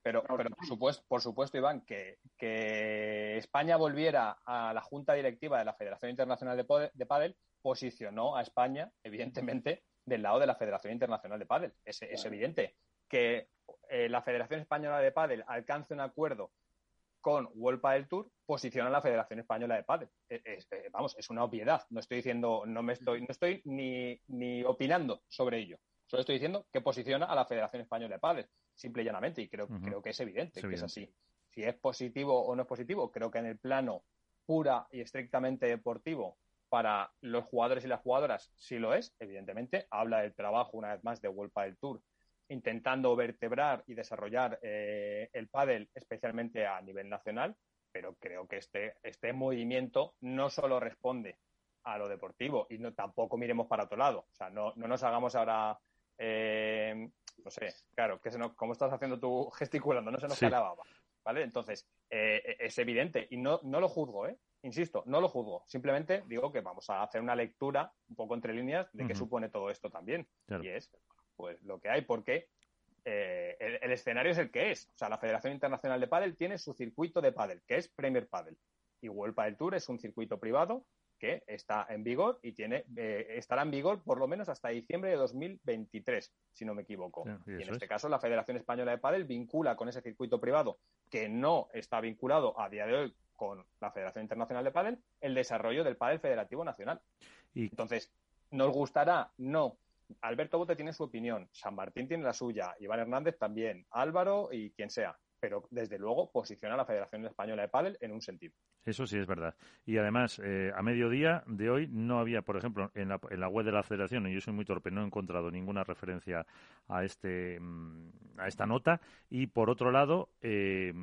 S3: Pero, pero por supuesto, por supuesto, Iván, que, que España volviera a la Junta Directiva de la Federación Internacional de, de Padel posicionó a España, evidentemente, del lado de la Federación Internacional de Padel. Es, es evidente que eh, la Federación Española de Padel alcance un acuerdo con World Padel Tour, posiciona a la Federación Española de Padel. Eh, vamos, es una obviedad. No estoy diciendo, no me estoy, no estoy ni, ni opinando sobre ello. Solo estoy diciendo que posiciona a la Federación Española de Padel, simple y llanamente, y creo, creo que es evidente que es así. Si es positivo o no es positivo, creo que en el plano pura y estrictamente deportivo para los jugadores y las jugadoras sí lo es, evidentemente. Habla del trabajo, una vez más, de World Padel Tour intentando vertebrar y desarrollar eh, el pádel, especialmente a nivel nacional, pero creo que este, este movimiento no solo responde a lo deportivo y no tampoco miremos para otro lado. O sea, no, no nos hagamos ahora, eh, no sé, claro, que se como estás haciendo tú gesticulando, no se nos sí. ¿vale? Entonces, eh, es evidente y no, no lo juzgo, ¿eh? Insisto, no lo juzgo. Simplemente digo que vamos a hacer una lectura un poco entre líneas de qué supone todo esto también. Y es pues lo que hay, porque eh, el, escenario es el que es. O sea, la Federación Internacional de Padel tiene su circuito de pádel, que es Premier Padel. Y World Padel Tour es un circuito privado que está en vigor y tiene eh, estará en vigor por lo menos hasta diciembre de 2023, si no me equivoco. y, en este caso, la Federación Española de Padel vincula con ese circuito privado que no está vinculado a día de hoy con la Federación Internacional de Padel el desarrollo del pádel federativo nacional. Y... Entonces, ¿nos gustará? No. Alberto Bote tiene su opinión, San Martín tiene la suya, Iván Hernández también, Álvaro y quien sea. Pero desde luego posiciona a la Federación Española de Pádel en un sentido.
S1: Eso sí es verdad. Y además, eh, a mediodía de hoy no había, por ejemplo, en la, en la, web de la Federación, y yo soy muy torpe, no he encontrado ninguna referencia a este mm, a esta nota. Y por otro lado, eh,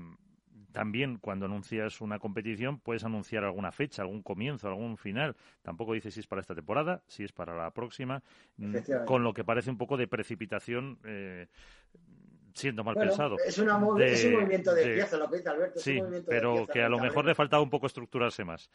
S1: también cuando anuncias una competición puedes anunciar alguna fecha, algún comienzo, algún final. Tampoco dices si es para esta temporada, si es para la próxima, mm, con lo que parece un poco de precipitación. Eh, siendo mal pensado.
S2: Es, una es, un movimiento de, pieza, lo que dice Alberto.
S1: Sí,
S2: es un movimiento
S1: pero que a lo mejor le faltaba un poco estructurarse más.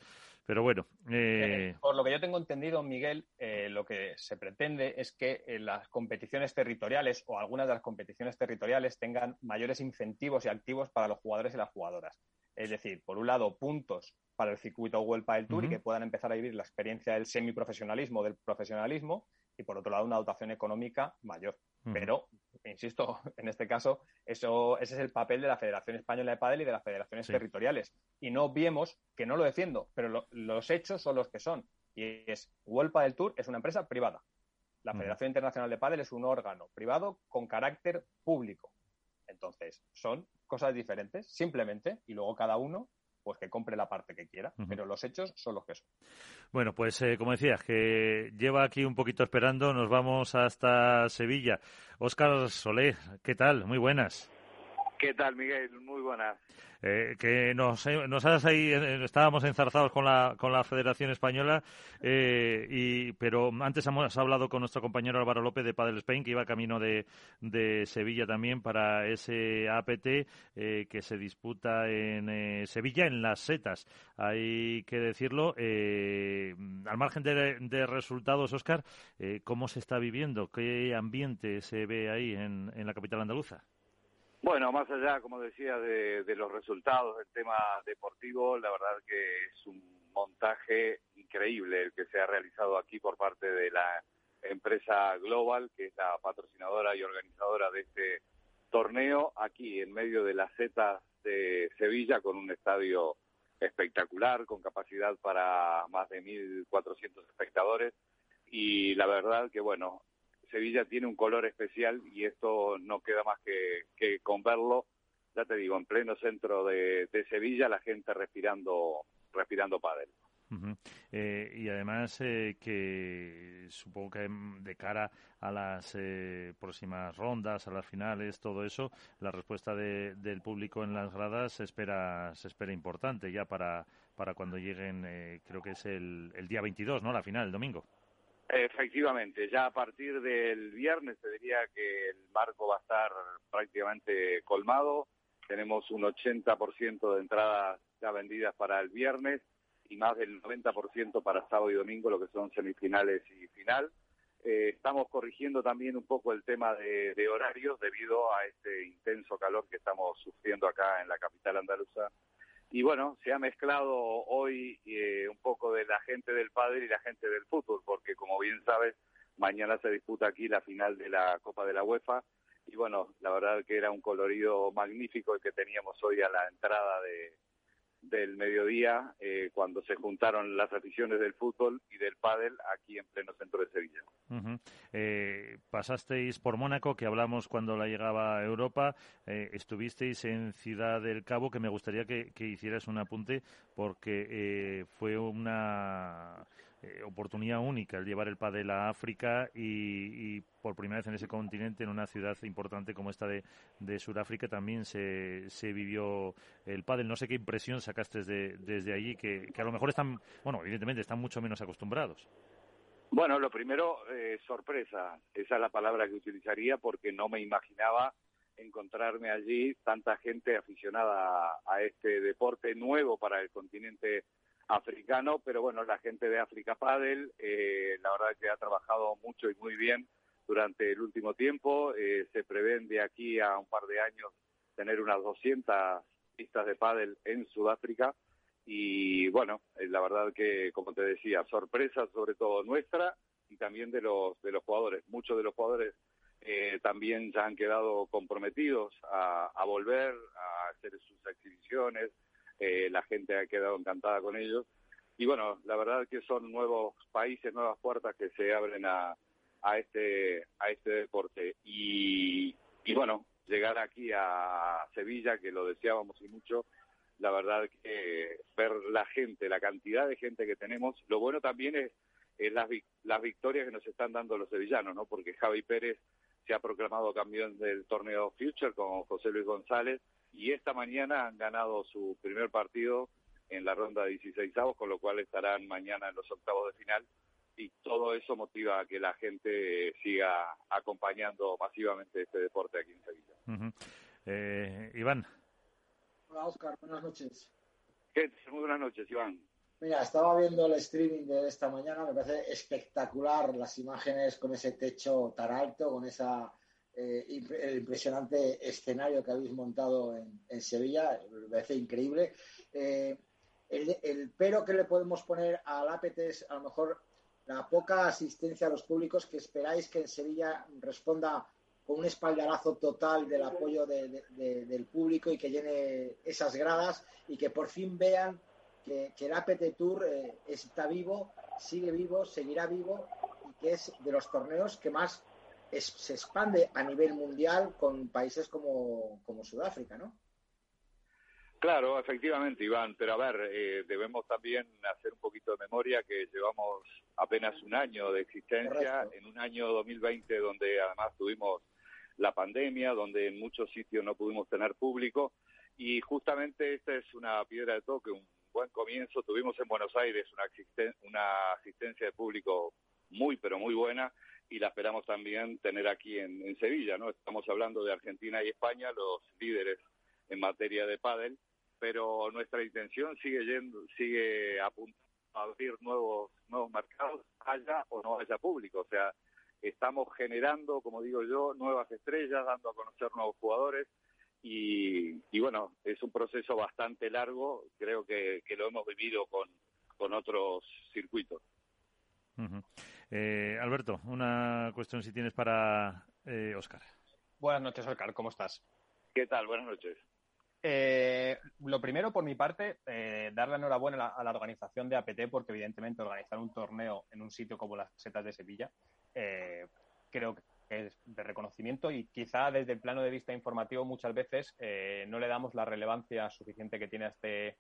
S1: Pero bueno. Eh,
S3: eh... por lo que yo tengo entendido, Miguel, eh, lo que se pretende es que eh, las competiciones territoriales o algunas de las competiciones territoriales tengan mayores incentivos y activos para los jugadores y las jugadoras. Es decir, por un lado, puntos para el circuito Huelpa del Tour y que puedan empezar a vivir la experiencia del semiprofesionalismo, del profesionalismo, y por otro lado, una dotación económica mayor. Pero, insisto, en este caso, eso, ese es el papel de la Federación Española de Padel y de las federaciones territoriales. Y no obviemos, que no lo defiendo, pero los hechos son los que son. Y es, Huelpa del Tour es una empresa privada. La Federación Internacional de Padel es un órgano privado con carácter público. Entonces, son cosas diferentes, simplemente, y luego cada uno pues que compre la parte que quiera, pero los hechos son los que son.
S1: Bueno, pues eh, como decías, que lleva aquí un poquito esperando, nos vamos hasta Sevilla. Óscar Solé, ¿qué tal? Muy buenas.
S8: ¿Qué tal, Miguel? Muy buenas.
S1: Eh, que nos, eh, nos ahí, eh, estábamos enzarzados con la, con la Federación Española, y, pero antes hemos hablado con nuestro compañero Álvaro López de Padel Spain, que iba camino de, de Sevilla también para ese APT que se disputa en Sevilla, en las setas. Hay que decirlo, al margen de, de resultados, Óscar, ¿cómo se está viviendo? ¿Qué ambiente se ve ahí en, en la capital andaluza?
S8: Bueno, más allá, como decía, de, los resultados del tema deportivo, la verdad que es un montaje increíble el que se ha realizado aquí por parte de la empresa Global, que es la patrocinadora y organizadora de este torneo, aquí en medio de las setas de Sevilla, con un estadio espectacular, con capacidad para más de 1.400 espectadores. Y la verdad que, bueno, Sevilla tiene un color especial y esto no queda más que, con verlo, ya te digo, en pleno centro de, Sevilla, la gente respirando, respirando pádel.
S1: Eh, y además eh, que supongo que de cara a las eh, próximas rondas, a las finales, todo eso, la respuesta del público en las gradas se espera, se espera importante ya para, para cuando lleguen, creo que es el, el día 22, ¿no? La final, el domingo.
S8: Efectivamente, ya a partir del viernes te diría que el marco va a estar prácticamente colmado. Tenemos un 80% de entradas ya vendidas para el viernes y más del 90% para sábado y domingo, lo que son semifinales y final. Eh, estamos corrigiendo también un poco el tema de, de horarios debido a este intenso calor que estamos sufriendo acá en la capital andaluza y bueno, se ha mezclado hoy eh, un poco de la gente del padre y la gente del fútbol, porque como bien sabes, mañana se disputa aquí la final de la Copa de la UEFA. Y bueno, la verdad que era un colorido magnífico el que teníamos hoy a la entrada de, del mediodía eh, cuando se juntaron las aficiones del fútbol y del pádel aquí en pleno centro de Sevilla.
S1: Eh, pasasteis por Mónaco, que hablamos cuando la llegaba a Europa, eh, estuvisteis en Ciudad del Cabo, que me gustaría que, que hicieras un apunte porque fue una eh, oportunidad única el llevar el pádel a África y, por primera vez en ese continente, en una ciudad importante como esta de, de Sudáfrica, también se, se vivió el pádel. No sé qué impresión sacaste desde, desde allí, que, a lo mejor están, bueno, evidentemente están mucho menos acostumbrados.
S8: Bueno, lo primero, eh, sorpresa. Esa es la palabra que utilizaría porque no me imaginaba encontrarme allí tanta gente aficionada a este deporte nuevo para el continente africano, pero bueno, la gente de África Padel, eh, la verdad que ha trabajado mucho y muy bien durante el último tiempo. Eh, se prevén de aquí a un par de años tener unas 200 pistas de pádel en Sudáfrica y bueno, eh, la verdad que como te decía, sorpresa sobre todo nuestra y también de los de los jugadores. Muchos de los jugadores eh, también ya han quedado comprometidos a, a volver a hacer sus exhibiciones, eh, la gente ha quedado encantada con ellos. Y bueno, la verdad que son nuevos países, nuevas puertas que se abren a, a este a este deporte. Y, y bueno, llegar aquí a Sevilla, que lo deseábamos y mucho, la verdad que ver la gente, la cantidad de gente que tenemos, lo bueno también es, las, las victorias que nos están dando los sevillanos, ¿no? Porque Javi Pérez se ha proclamado campeón del torneo Future con José Luis González y esta mañana han ganado su primer partido en la ronda de 16 avos, con lo cual estarán mañana en los octavos de final y todo eso motiva a que la gente siga acompañando masivamente este deporte aquí en Sevilla.
S1: eh, Iván.
S2: Hola, Oscar. Buenas noches.
S8: ¿Qué? Muy buenas noches, Iván.
S2: Mira, estaba viendo el streaming de esta mañana, me parece espectacular las imágenes con ese techo tan alto, con esa eh, el impresionante escenario que habéis montado en, Sevilla, me parece increíble. Eh, el, el, pero que le podemos poner al APT es a lo mejor la poca asistencia a los públicos que esperáis que en Sevilla responda con un espaldarazo total del apoyo del público y que llene esas gradas y que por fin vean que, el APT Tour eh, está vivo, sigue vivo, seguirá vivo y que es de los torneos que más se expande a nivel mundial con países como, como Sudáfrica, ¿no?
S8: Claro, efectivamente, Iván, pero a ver, eh, debemos también hacer un poquito de memoria que llevamos apenas un año de existencia, en un año 2020 donde además tuvimos la pandemia, donde en muchos sitios no pudimos tener público y justamente esta es una piedra de toque, un buen comienzo. Tuvimos en Buenos Aires una, una asistencia de público muy, pero muy buena y la esperamos también tener aquí en, Sevilla, ¿no? Estamos hablando de Argentina y España, los líderes en materia de pádel pero nuestra intención sigue yendo, sigue apuntando a abrir nuevos nuevos mercados, haya o no haya público, o sea, estamos generando, como digo yo, nuevas estrellas, dando a conocer nuevos jugadores y, y bueno, es un proceso bastante largo, creo que, que lo hemos vivido con, con otros circuitos.
S1: Eh, Alberto, una cuestión si tienes para eh, Oscar.
S3: Buenas noches, Oscar, ¿cómo estás?
S8: ¿Qué tal? Buenas noches.
S3: Eh, lo primero, por mi parte, eh, darle enhorabuena a la, organización de APT, porque evidentemente organizar un torneo en un sitio como las Setas de Sevilla, eh, creo que es de reconocimiento y quizá desde el plano de vista informativo muchas veces eh, no le damos la relevancia suficiente que tiene a este,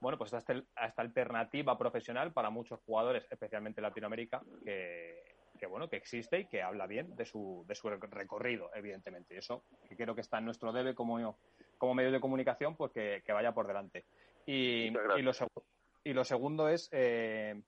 S3: bueno, pues a, este, a esta alternativa profesional para muchos jugadores, especialmente en Latinoamérica, que, que bueno, que existe y que habla bien de su, de su recorrido, evidentemente. Y eso que creo que está en nuestro debe como como medio de comunicación, pues que, vaya por delante. Y, y, lo, y lo segundo es, eh,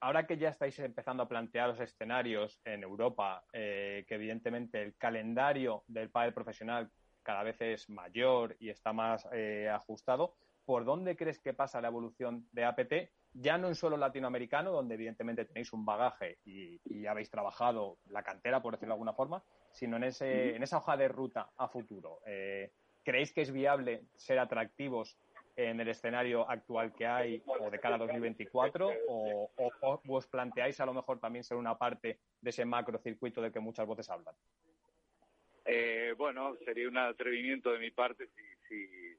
S3: ahora que ya estáis empezando a plantear los escenarios en Europa, eh, que evidentemente el calendario del pádel profesional cada vez es mayor y está más eh, ajustado, ¿por dónde crees que pasa la evolución de APT? Ya no en solo latinoamericano, donde evidentemente tenéis un bagaje y, y habéis trabajado la cantera, por decirlo de alguna forma, sino en, ese, en esa hoja de ruta a futuro. Eh, ¿Creéis que es viable ser atractivos en el escenario actual que hay o de cara a 2024 o, os planteáis a lo mejor también ser una parte de ese macro circuito del que muchas voces hablan?
S8: Eh, bueno, sería un atrevimiento de mi parte si, si,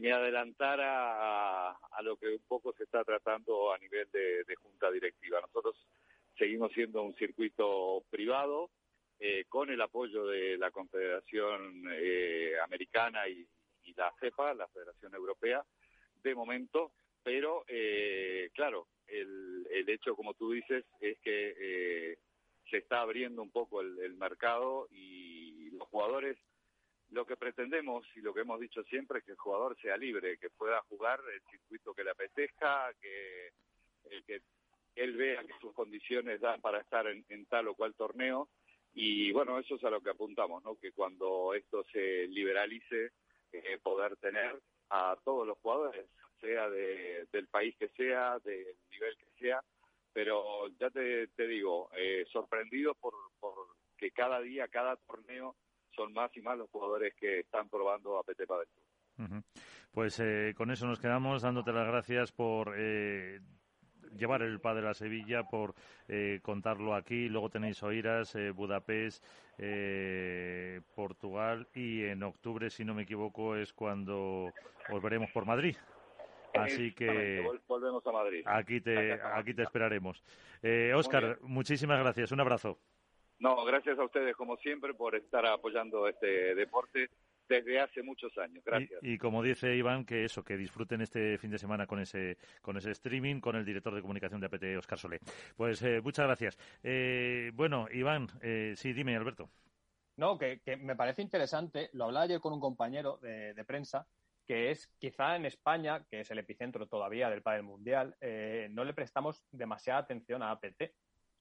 S8: me adelantara a, lo que un poco se está tratando a nivel de junta directiva. Nosotros seguimos siendo un circuito privado, eh, con el apoyo de la Confederación eh, Americana y, la CEPA, la Federación Europea, de momento, pero eh, claro, el, el, hecho, como tú dices, es que se está abriendo un poco el, mercado y los jugadores, lo que pretendemos y lo que hemos dicho siempre es que el jugador sea libre, que pueda jugar el circuito que le apetezca, que, que él vea que sus condiciones dan para estar en tal o cual torneo y bueno, eso es a lo que apuntamos, ¿no? Que cuando esto se liberalice, eh, poder tener a todos los jugadores, sea de, del país que sea, del nivel que sea, pero ya te, te digo, eh, sorprendido por, por que cada día, cada torneo, son más y más los jugadores que están probando a PT Padel.
S1: Pues eh, con eso nos quedamos, dándote las gracias por eh, llevar el padre a Sevilla, por eh, contarlo aquí. Luego tenéis Oiras, eh, Budapest, eh, Portugal y en octubre, si no me equivoco, es cuando os veremos por Madrid. Así que
S8: volvemos a Madrid.
S1: Aquí te, aquí te esperaremos. Eh, Oscar, muchísimas gracias. Un abrazo.
S8: No, gracias a ustedes como siempre por estar apoyando este deporte desde hace muchos años. Gracias.
S1: Y, como dice Iván, que eso, que disfruten este fin de semana con ese, con ese streaming, con el director de comunicación de APT, Oscar Solé. Pues eh, muchas gracias. Eh, bueno, Iván, eh, sí, dime, Alberto.
S3: No, que, me parece interesante, lo hablaba ayer con un compañero de, prensa, que es quizá en España, que es el epicentro todavía del pádel mundial, eh, no le prestamos demasiada atención a APT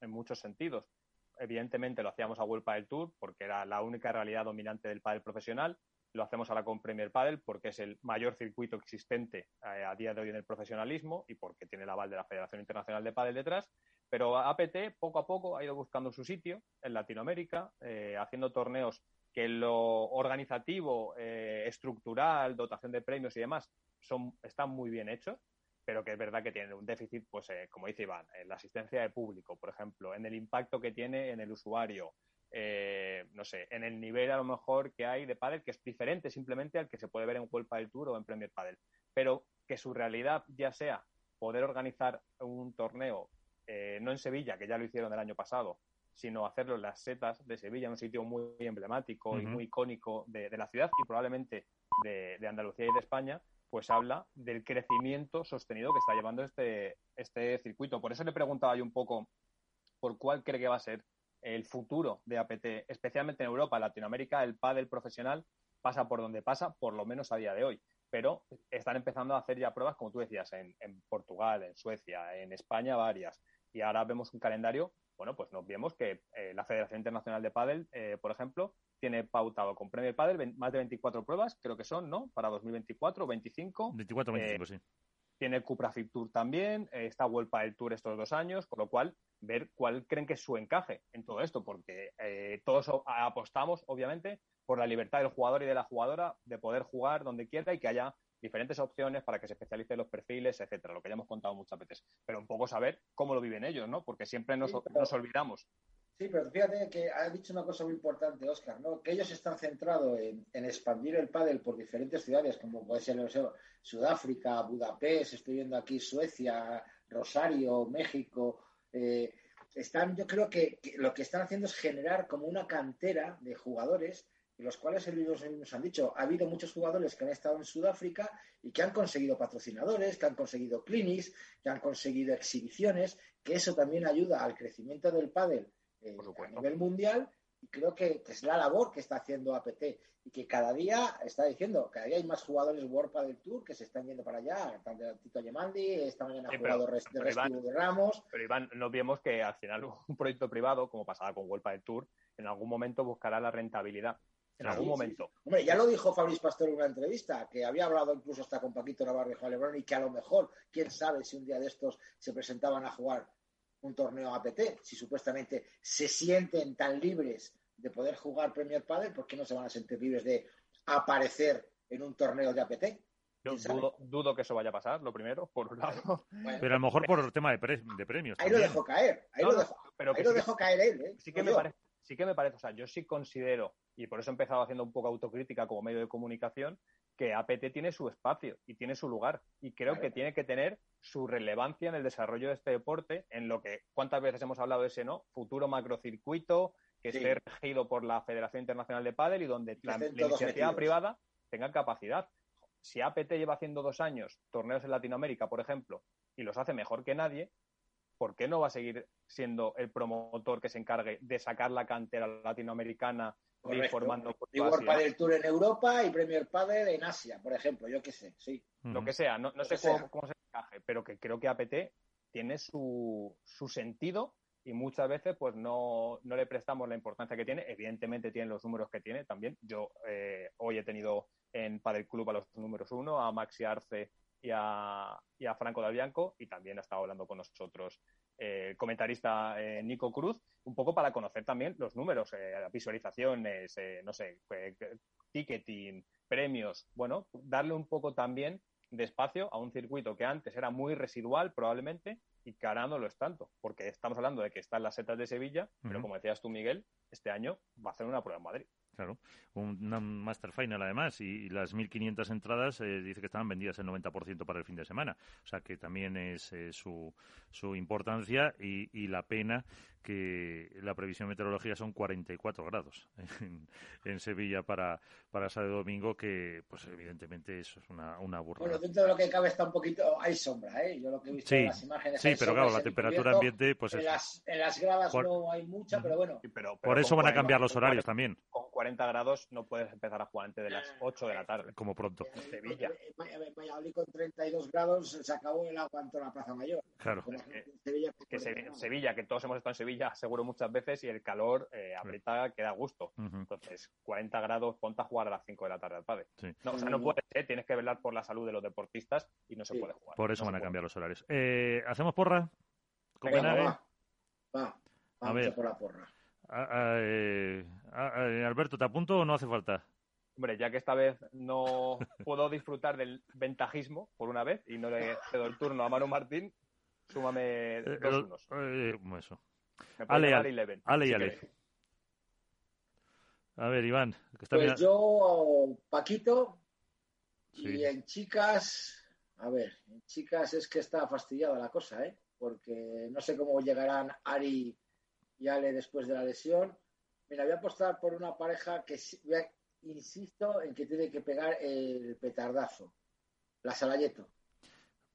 S3: en muchos sentidos. Evidentemente lo hacíamos a World Padel Tour porque era la única realidad dominante del pádel profesional. Lo hacemos ahora con Premier Padel porque es el mayor circuito existente eh, a día de hoy en el profesionalismo y porque tiene el aval de la Federación Internacional de Padel detrás. Pero APT poco a poco ha ido buscando su sitio en Latinoamérica, eh, haciendo torneos que lo organizativo, eh, estructural, dotación de premios y demás son, están muy bien hechos, pero que es verdad que tienen un déficit, pues eh, como dice Iván, en la asistencia de público, por ejemplo, en el impacto que tiene en el usuario, eh, no sé, en el nivel a lo mejor que hay de pádel, que es diferente simplemente al que se puede ver en World Padel Tour o en Premier Padel, pero que su realidad ya sea poder organizar un torneo, no en Sevilla, que ya lo hicieron el año pasado, sino hacerlo en las setas de Sevilla, un sitio muy, emblemático y muy icónico de, la ciudad y probablemente de, Andalucía y de España, pues habla del crecimiento sostenido que está llevando este, este circuito. Por eso le preguntaba yo un poco por cuál cree que va a ser el futuro de APT, especialmente en Europa, Latinoamérica, el pádel profesional pasa por donde pasa, por lo menos a día de hoy. Pero están empezando a hacer ya pruebas, como tú decías, en, Portugal, en Suecia, en España varias. Y ahora vemos un calendario bueno, pues nos vemos que eh, la Federación Internacional de Padel, eh, por ejemplo, tiene pautado con Premier Padel más de 24 pruebas, creo que son, ¿no? Para 2024 o 25.
S1: 24 25, sí.
S3: Tiene Cupra Fit Tour también, eh, está World Padel Tour estos dos años, con lo cual ver cuál creen que es su encaje en todo esto, porque todos apostamos, obviamente, por la libertad del jugador y de la jugadora de poder jugar donde quiera y que haya diferentes opciones para que se especialicen los perfiles, etcétera, lo que ya hemos contado muchas veces. Pero un poco saber cómo lo viven ellos, ¿no? Porque siempre nos, olvidamos.
S2: Sí, pero fíjate que ha dicho una cosa muy importante, Oscar, ¿no? Que ellos están centrados en, expandir el pádel por diferentes ciudades, como puede ser Sudáfrica, Budapest, estoy viendo aquí Suecia, Rosario, México. Eh, están, yo creo que, lo que están haciendo es generar como una cantera de jugadores los cuales ellos nos han dicho, ha habido muchos jugadores que han estado en Sudáfrica y que han conseguido patrocinadores, que han conseguido clinics, que han conseguido exhibiciones, que eso también ayuda al crecimiento del pádel eh, a nivel mundial y creo que, es la labor que está haciendo APT y que cada día está diciendo, cada día hay más jugadores World Padel Tour que se están yendo para allá, Tito Yemandi, esta mañana ha jugado de, de Ramos.
S3: Pero Iván, no vemos que al final un proyecto privado, como pasaba con World Padel Tour, en algún momento buscará la rentabilidad en algún momento.
S2: Hombre, ya lo dijo Fabriz Pastor en una entrevista, que había hablado incluso hasta con Paquito Navarro y Juan Lebrón, y que a lo mejor, quién sabe si un día de estos se presentaban a jugar un torneo APT, si supuestamente se sienten tan libres de poder jugar Premier Padel, ¿por qué no se van a sentir libres de aparecer en un torneo de APT?
S3: Yo dudo, que eso vaya a pasar, lo primero, por un lado.
S1: pero a lo mejor por el tema de, premios.
S2: Ahí lo dejo caer, ahí lo dejo, pero ahí lo dejo caer él. ¿eh?
S3: Sí que me parece sí que me parece, o sea, yo sí considero, y por eso he empezado haciendo un poco autocrítica como medio de comunicación, que APT tiene su espacio y tiene su lugar. Y creo que tiene que tener su relevancia en el desarrollo de este deporte, en lo que, ¿cuántas veces hemos hablado de ese, no? Futuro macrocircuito que esté regido por la Federación Internacional de Padel y donde la, iniciativa privada tenga capacidad. Si APT lleva haciendo dos años torneos en Latinoamérica, por ejemplo, y los hace mejor que nadie, ¿por qué no va a seguir siendo el promotor que se encargue de sacar la cantera latinoamericana
S2: y formando y World Padel Tour en Europa y Premier Padel en Asia, por ejemplo, yo qué sé, sí.
S3: Lo que sea, no, sé cómo, se encaje, pero que creo que APT tiene su, su sentido y muchas veces pues no, no, le prestamos la importancia que tiene. Evidentemente tiene los números que tiene también. Yo eh, hoy he tenido en Padel Club a los números uno, a Maxi Arce y a, y a Franco Dalbianco y también ha estado hablando con nosotros el eh, comentarista eh, Nico Cruz, un poco para conocer también los números, eh, visualizaciones, no sé, ticketing, premios, bueno, darle un poco también de espacio a un circuito que antes era muy residual probablemente y que ahora no lo es tanto, porque estamos hablando de que están las setas de Sevilla, pero como decías tú, Miguel, este año va a hacer una prueba en Madrid.
S1: Claro, un Master Final además y, las 1.500 entradas eh, dice que estaban vendidas el 90% para el fin de semana. O sea que también es eh, su, su importancia y, y, la pena que la previsión meteorológica son 44 grados en, en Sevilla para, para sábado y domingo, que pues evidentemente eso es una, una burrada.
S2: Bueno, dentro de lo que cabe está un poquito, hay sombra, ¿eh? Yo lo que he visto en las imágenes.
S1: Sí, pero claro, la temperatura ambiente, pues
S2: en, las, en las gradas no hay mucha, pero bueno.
S1: por eso van a cambiar los horarios también.
S3: Con 40 grados no puedes empezar a jugar antes de las 8 de la tarde.
S1: Como pronto.
S3: Sevilla.
S2: En Valladolid con 32 grados se acabó el agua en toda la Plaza Mayor.
S1: Claro.
S3: Es que-
S2: en Sevilla,
S3: Que se- Sevilla, que todos hemos estado en Sevilla, seguro muchas veces, y el calor eh, aprieta que da gusto. Entonces, 40 grados, ponte a jugar a las 5 de la tarde al padre.
S1: Sí.
S3: No, o sea, no puedes, ¿eh? tienes que velar por la salud de los deportistas y no se
S2: Sí.
S3: puede jugar.
S1: Por eso
S3: No
S1: van a
S3: puede.
S1: cambiar los horarios. Eh, ¿Hacemos porra?
S2: Venga, va. Va. Vamos
S1: ver.
S2: a por la porra.
S1: Ah, ah, eh, ah, ah, Alberto, ¿te apunto o no hace falta?
S3: Hombre, ya que esta vez no puedo disfrutar del ventajismo por una vez y no le cedo el turno a Manu Martín, súmame
S1: Eh,
S3: dos unos.
S1: eh, eso.
S3: Me
S1: Ale, Ale.
S3: Eleven,
S1: Ale y
S3: si
S1: Ale.
S3: queréis.
S1: A ver, Iván, que está
S2: Pues yo, Paquito,
S1: Sí.
S2: y en chicas, a ver, en chicas es que está fastidiada la cosa, ¿eh? Porque no sé cómo llegarán Ari y Ale después de la lesión. Mira, voy a apostar por una pareja que, insisto, en que tiene que pegar el petardazo. La Salayeto.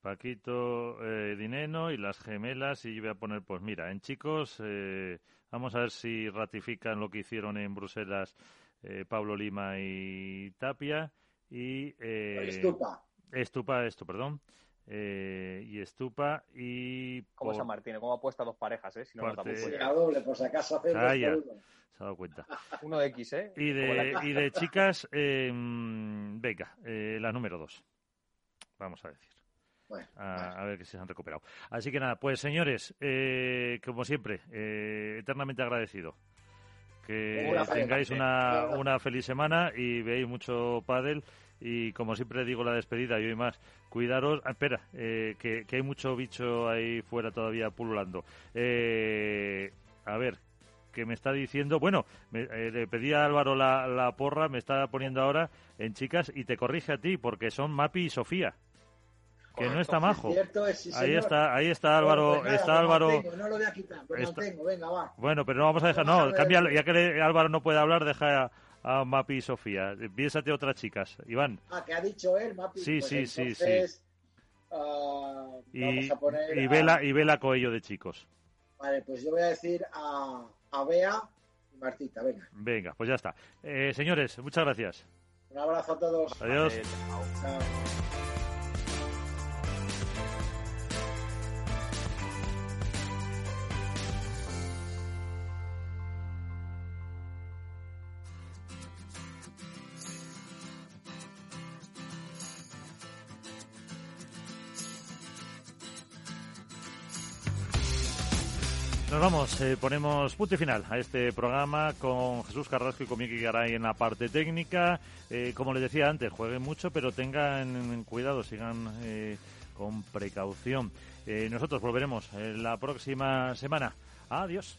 S1: Paquito eh, Dineno y las gemelas y yo voy a poner, pues mira, en chicos, eh, vamos a ver si ratifican lo que hicieron en Bruselas eh, Pablo Lima y Tapia y eh,
S2: Estupa.
S1: Estupa, esto, perdón, eh, y Estupa y
S3: Como
S1: por-
S3: San Martín, como ha puesto dos parejas, ¿eh? Si no,
S1: Parte-
S2: la doble, por si acaso por uno.
S1: se ha dado cuenta.
S3: Uno de X, ¿eh?
S1: Y de, y de chicas, eh, mm, venga, eh, la número dos. Vamos a decir.
S2: Bueno,
S1: A, a ver que se han recuperado. Así que nada, pues señores, eh, como siempre, eh, eternamente agradecido. Que
S2: Una
S1: tengáis una, una feliz semana y veáis mucho pádel. Y como siempre digo la despedida y hoy más, cuidaros. Ah, espera, eh, que, que hay mucho bicho ahí fuera todavía pululando. Eh, a ver, que me está diciendo, bueno, me- eh, le pedí a Álvaro la, la porra, me está poniendo ahora en chicas y te corrige a ti porque son Mapi y Sofía. Que no está majo.
S2: Cierto sí,
S1: Ahí está, ahí está Álvaro,
S2: Pues nada,
S1: está
S2: lo
S1: Álvaro.
S2: mantengo, no lo voy a quitar, lo
S1: Está-
S2: mantengo, venga, va.
S1: Bueno, pero no vamos a dejar, no,
S2: ver.
S1: cámbialo, ya que Álvaro no puede hablar, deja a, a Mapi y Sofía. Piénsate otras chicas, Iván.
S2: Ah, que ha dicho él, Mapi.
S1: Sí,
S2: Pues
S1: sí, sí,
S2: entonces, ah,
S1: Y,
S2: vamos a poner
S1: y
S2: a-
S1: Vela, y Vela Coello de chicos.
S2: Vale, pues yo voy a decir a, a Bea y Martita, venga.
S1: Venga, pues ya está. Eh, señores, muchas gracias.
S2: Un abrazo a todos.
S1: Adiós.
S3: Chao.
S1: Eh, ponemos punto y final a este programa con Jesús Carrasco y con Miki Garay en la parte técnica. Eh, como les decía antes, jueguen mucho, pero tengan cuidado, sigan eh, con precaución. Nosotros volveremos la próxima semana. Adiós.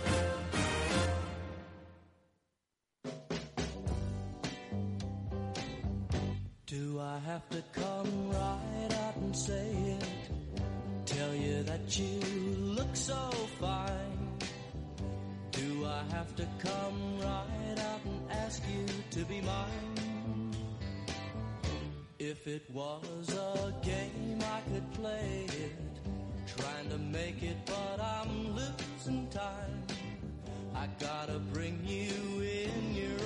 S9: I have to come right out and say it? Tell you that you look so fine. Do I have to come right out and ask you to be mine? If it was a game, I could play it. Trying to make it, but I'm losing time. I gotta bring you in, you're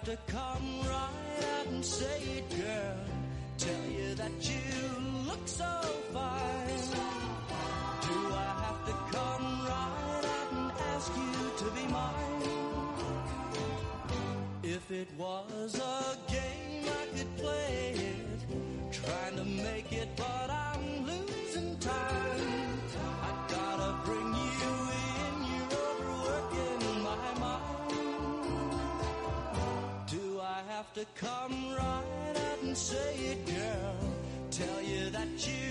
S9: have to come right out and say it, girl. Tell you that you look so fine. Do I have to come right out and ask you to be mine? If it was you.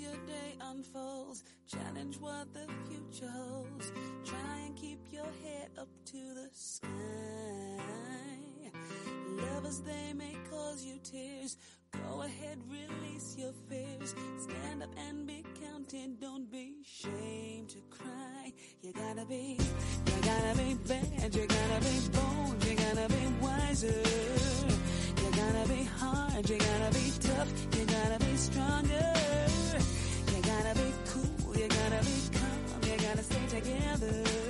S10: your day unfolds. Challenge what the future holds. Try and keep your head up to the sky. Lovers, they may cause you tears. Go ahead, release your fears. Stand up and be counted. Don't be ashamed to cry. You gotta be, you gotta be bad. You gotta be bold. You gotta be wiser. You gotta be hard. You gotta be tough. You gotta be stronger. together.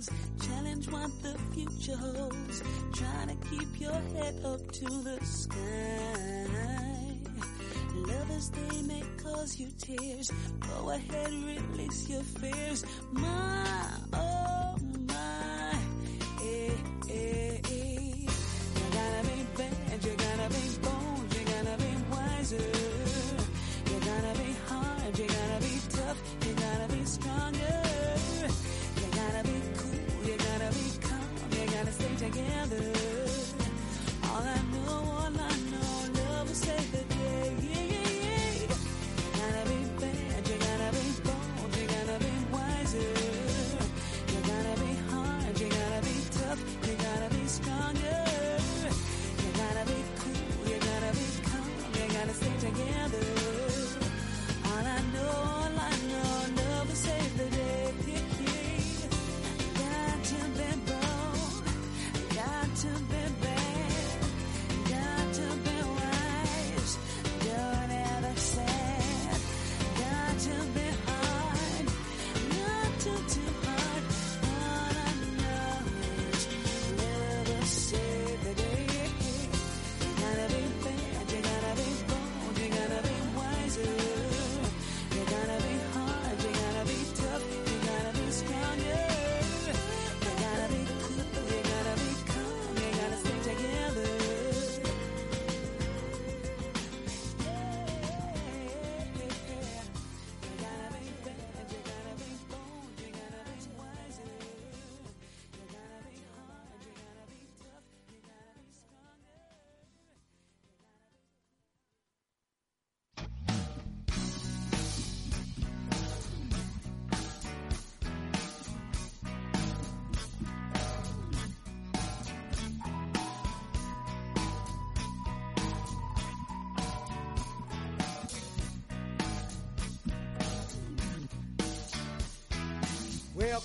S10: goes. Challenge what the future holds. Trying to keep your head up to the sky. Lovers, they may cause you tears. Go ahead, release your fears. My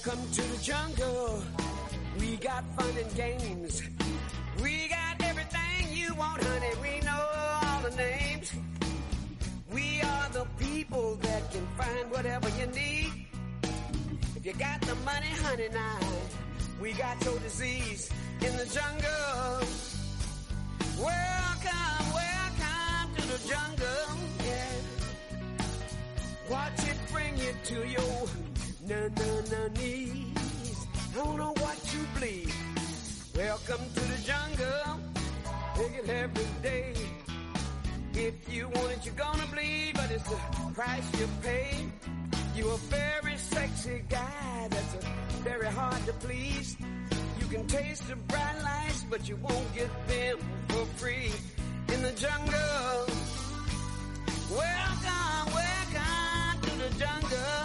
S11: Welcome to the jungle. We got fun and games. On no, knees. Don't know what you bleed. Welcome to the jungle. Take it every day. If you want it, you're gonna bleed, but it's the price you pay. You're a very sexy guy that's a very hard to please. You can taste the bright lights, but you won't get them for free in the jungle. Welcome, welcome to the jungle.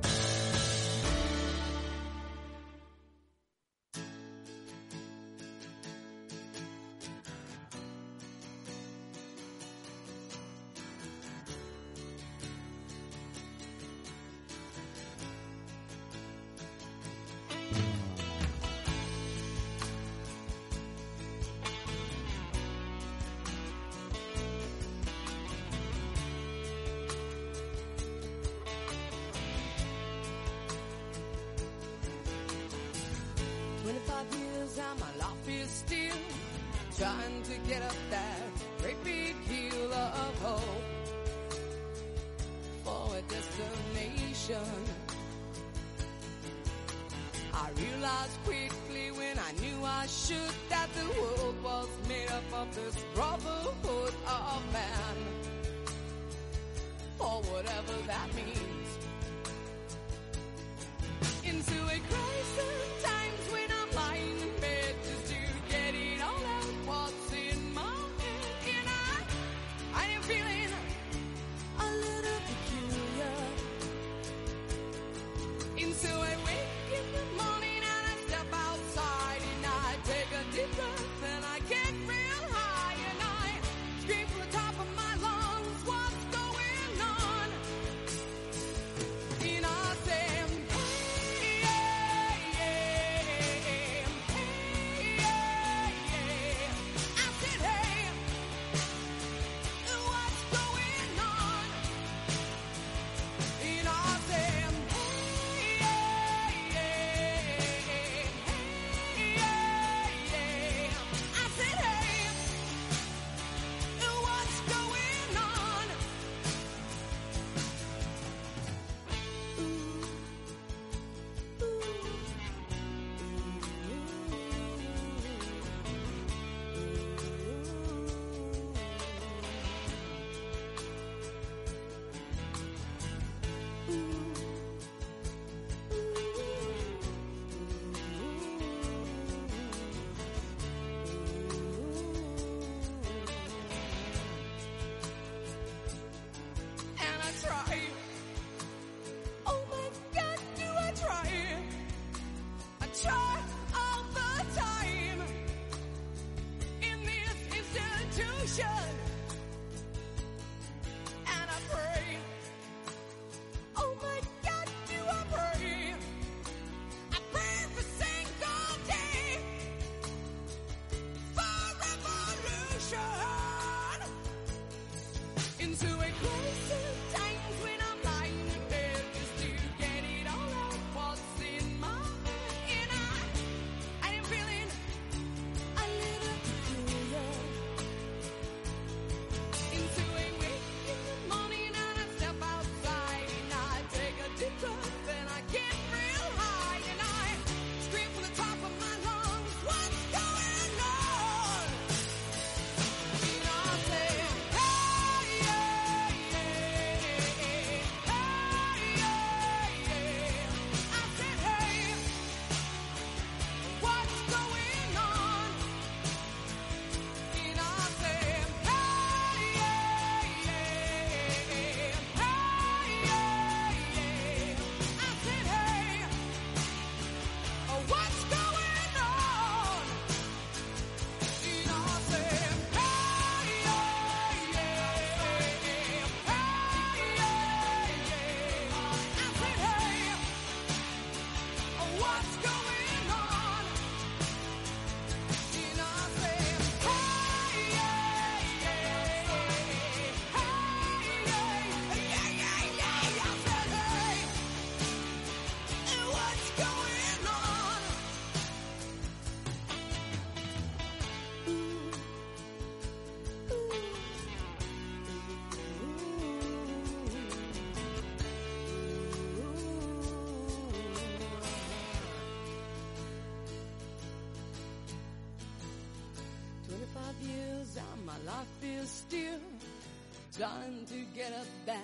S4: Trying to get up that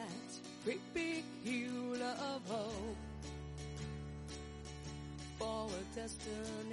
S4: great big hill of hope for a destination.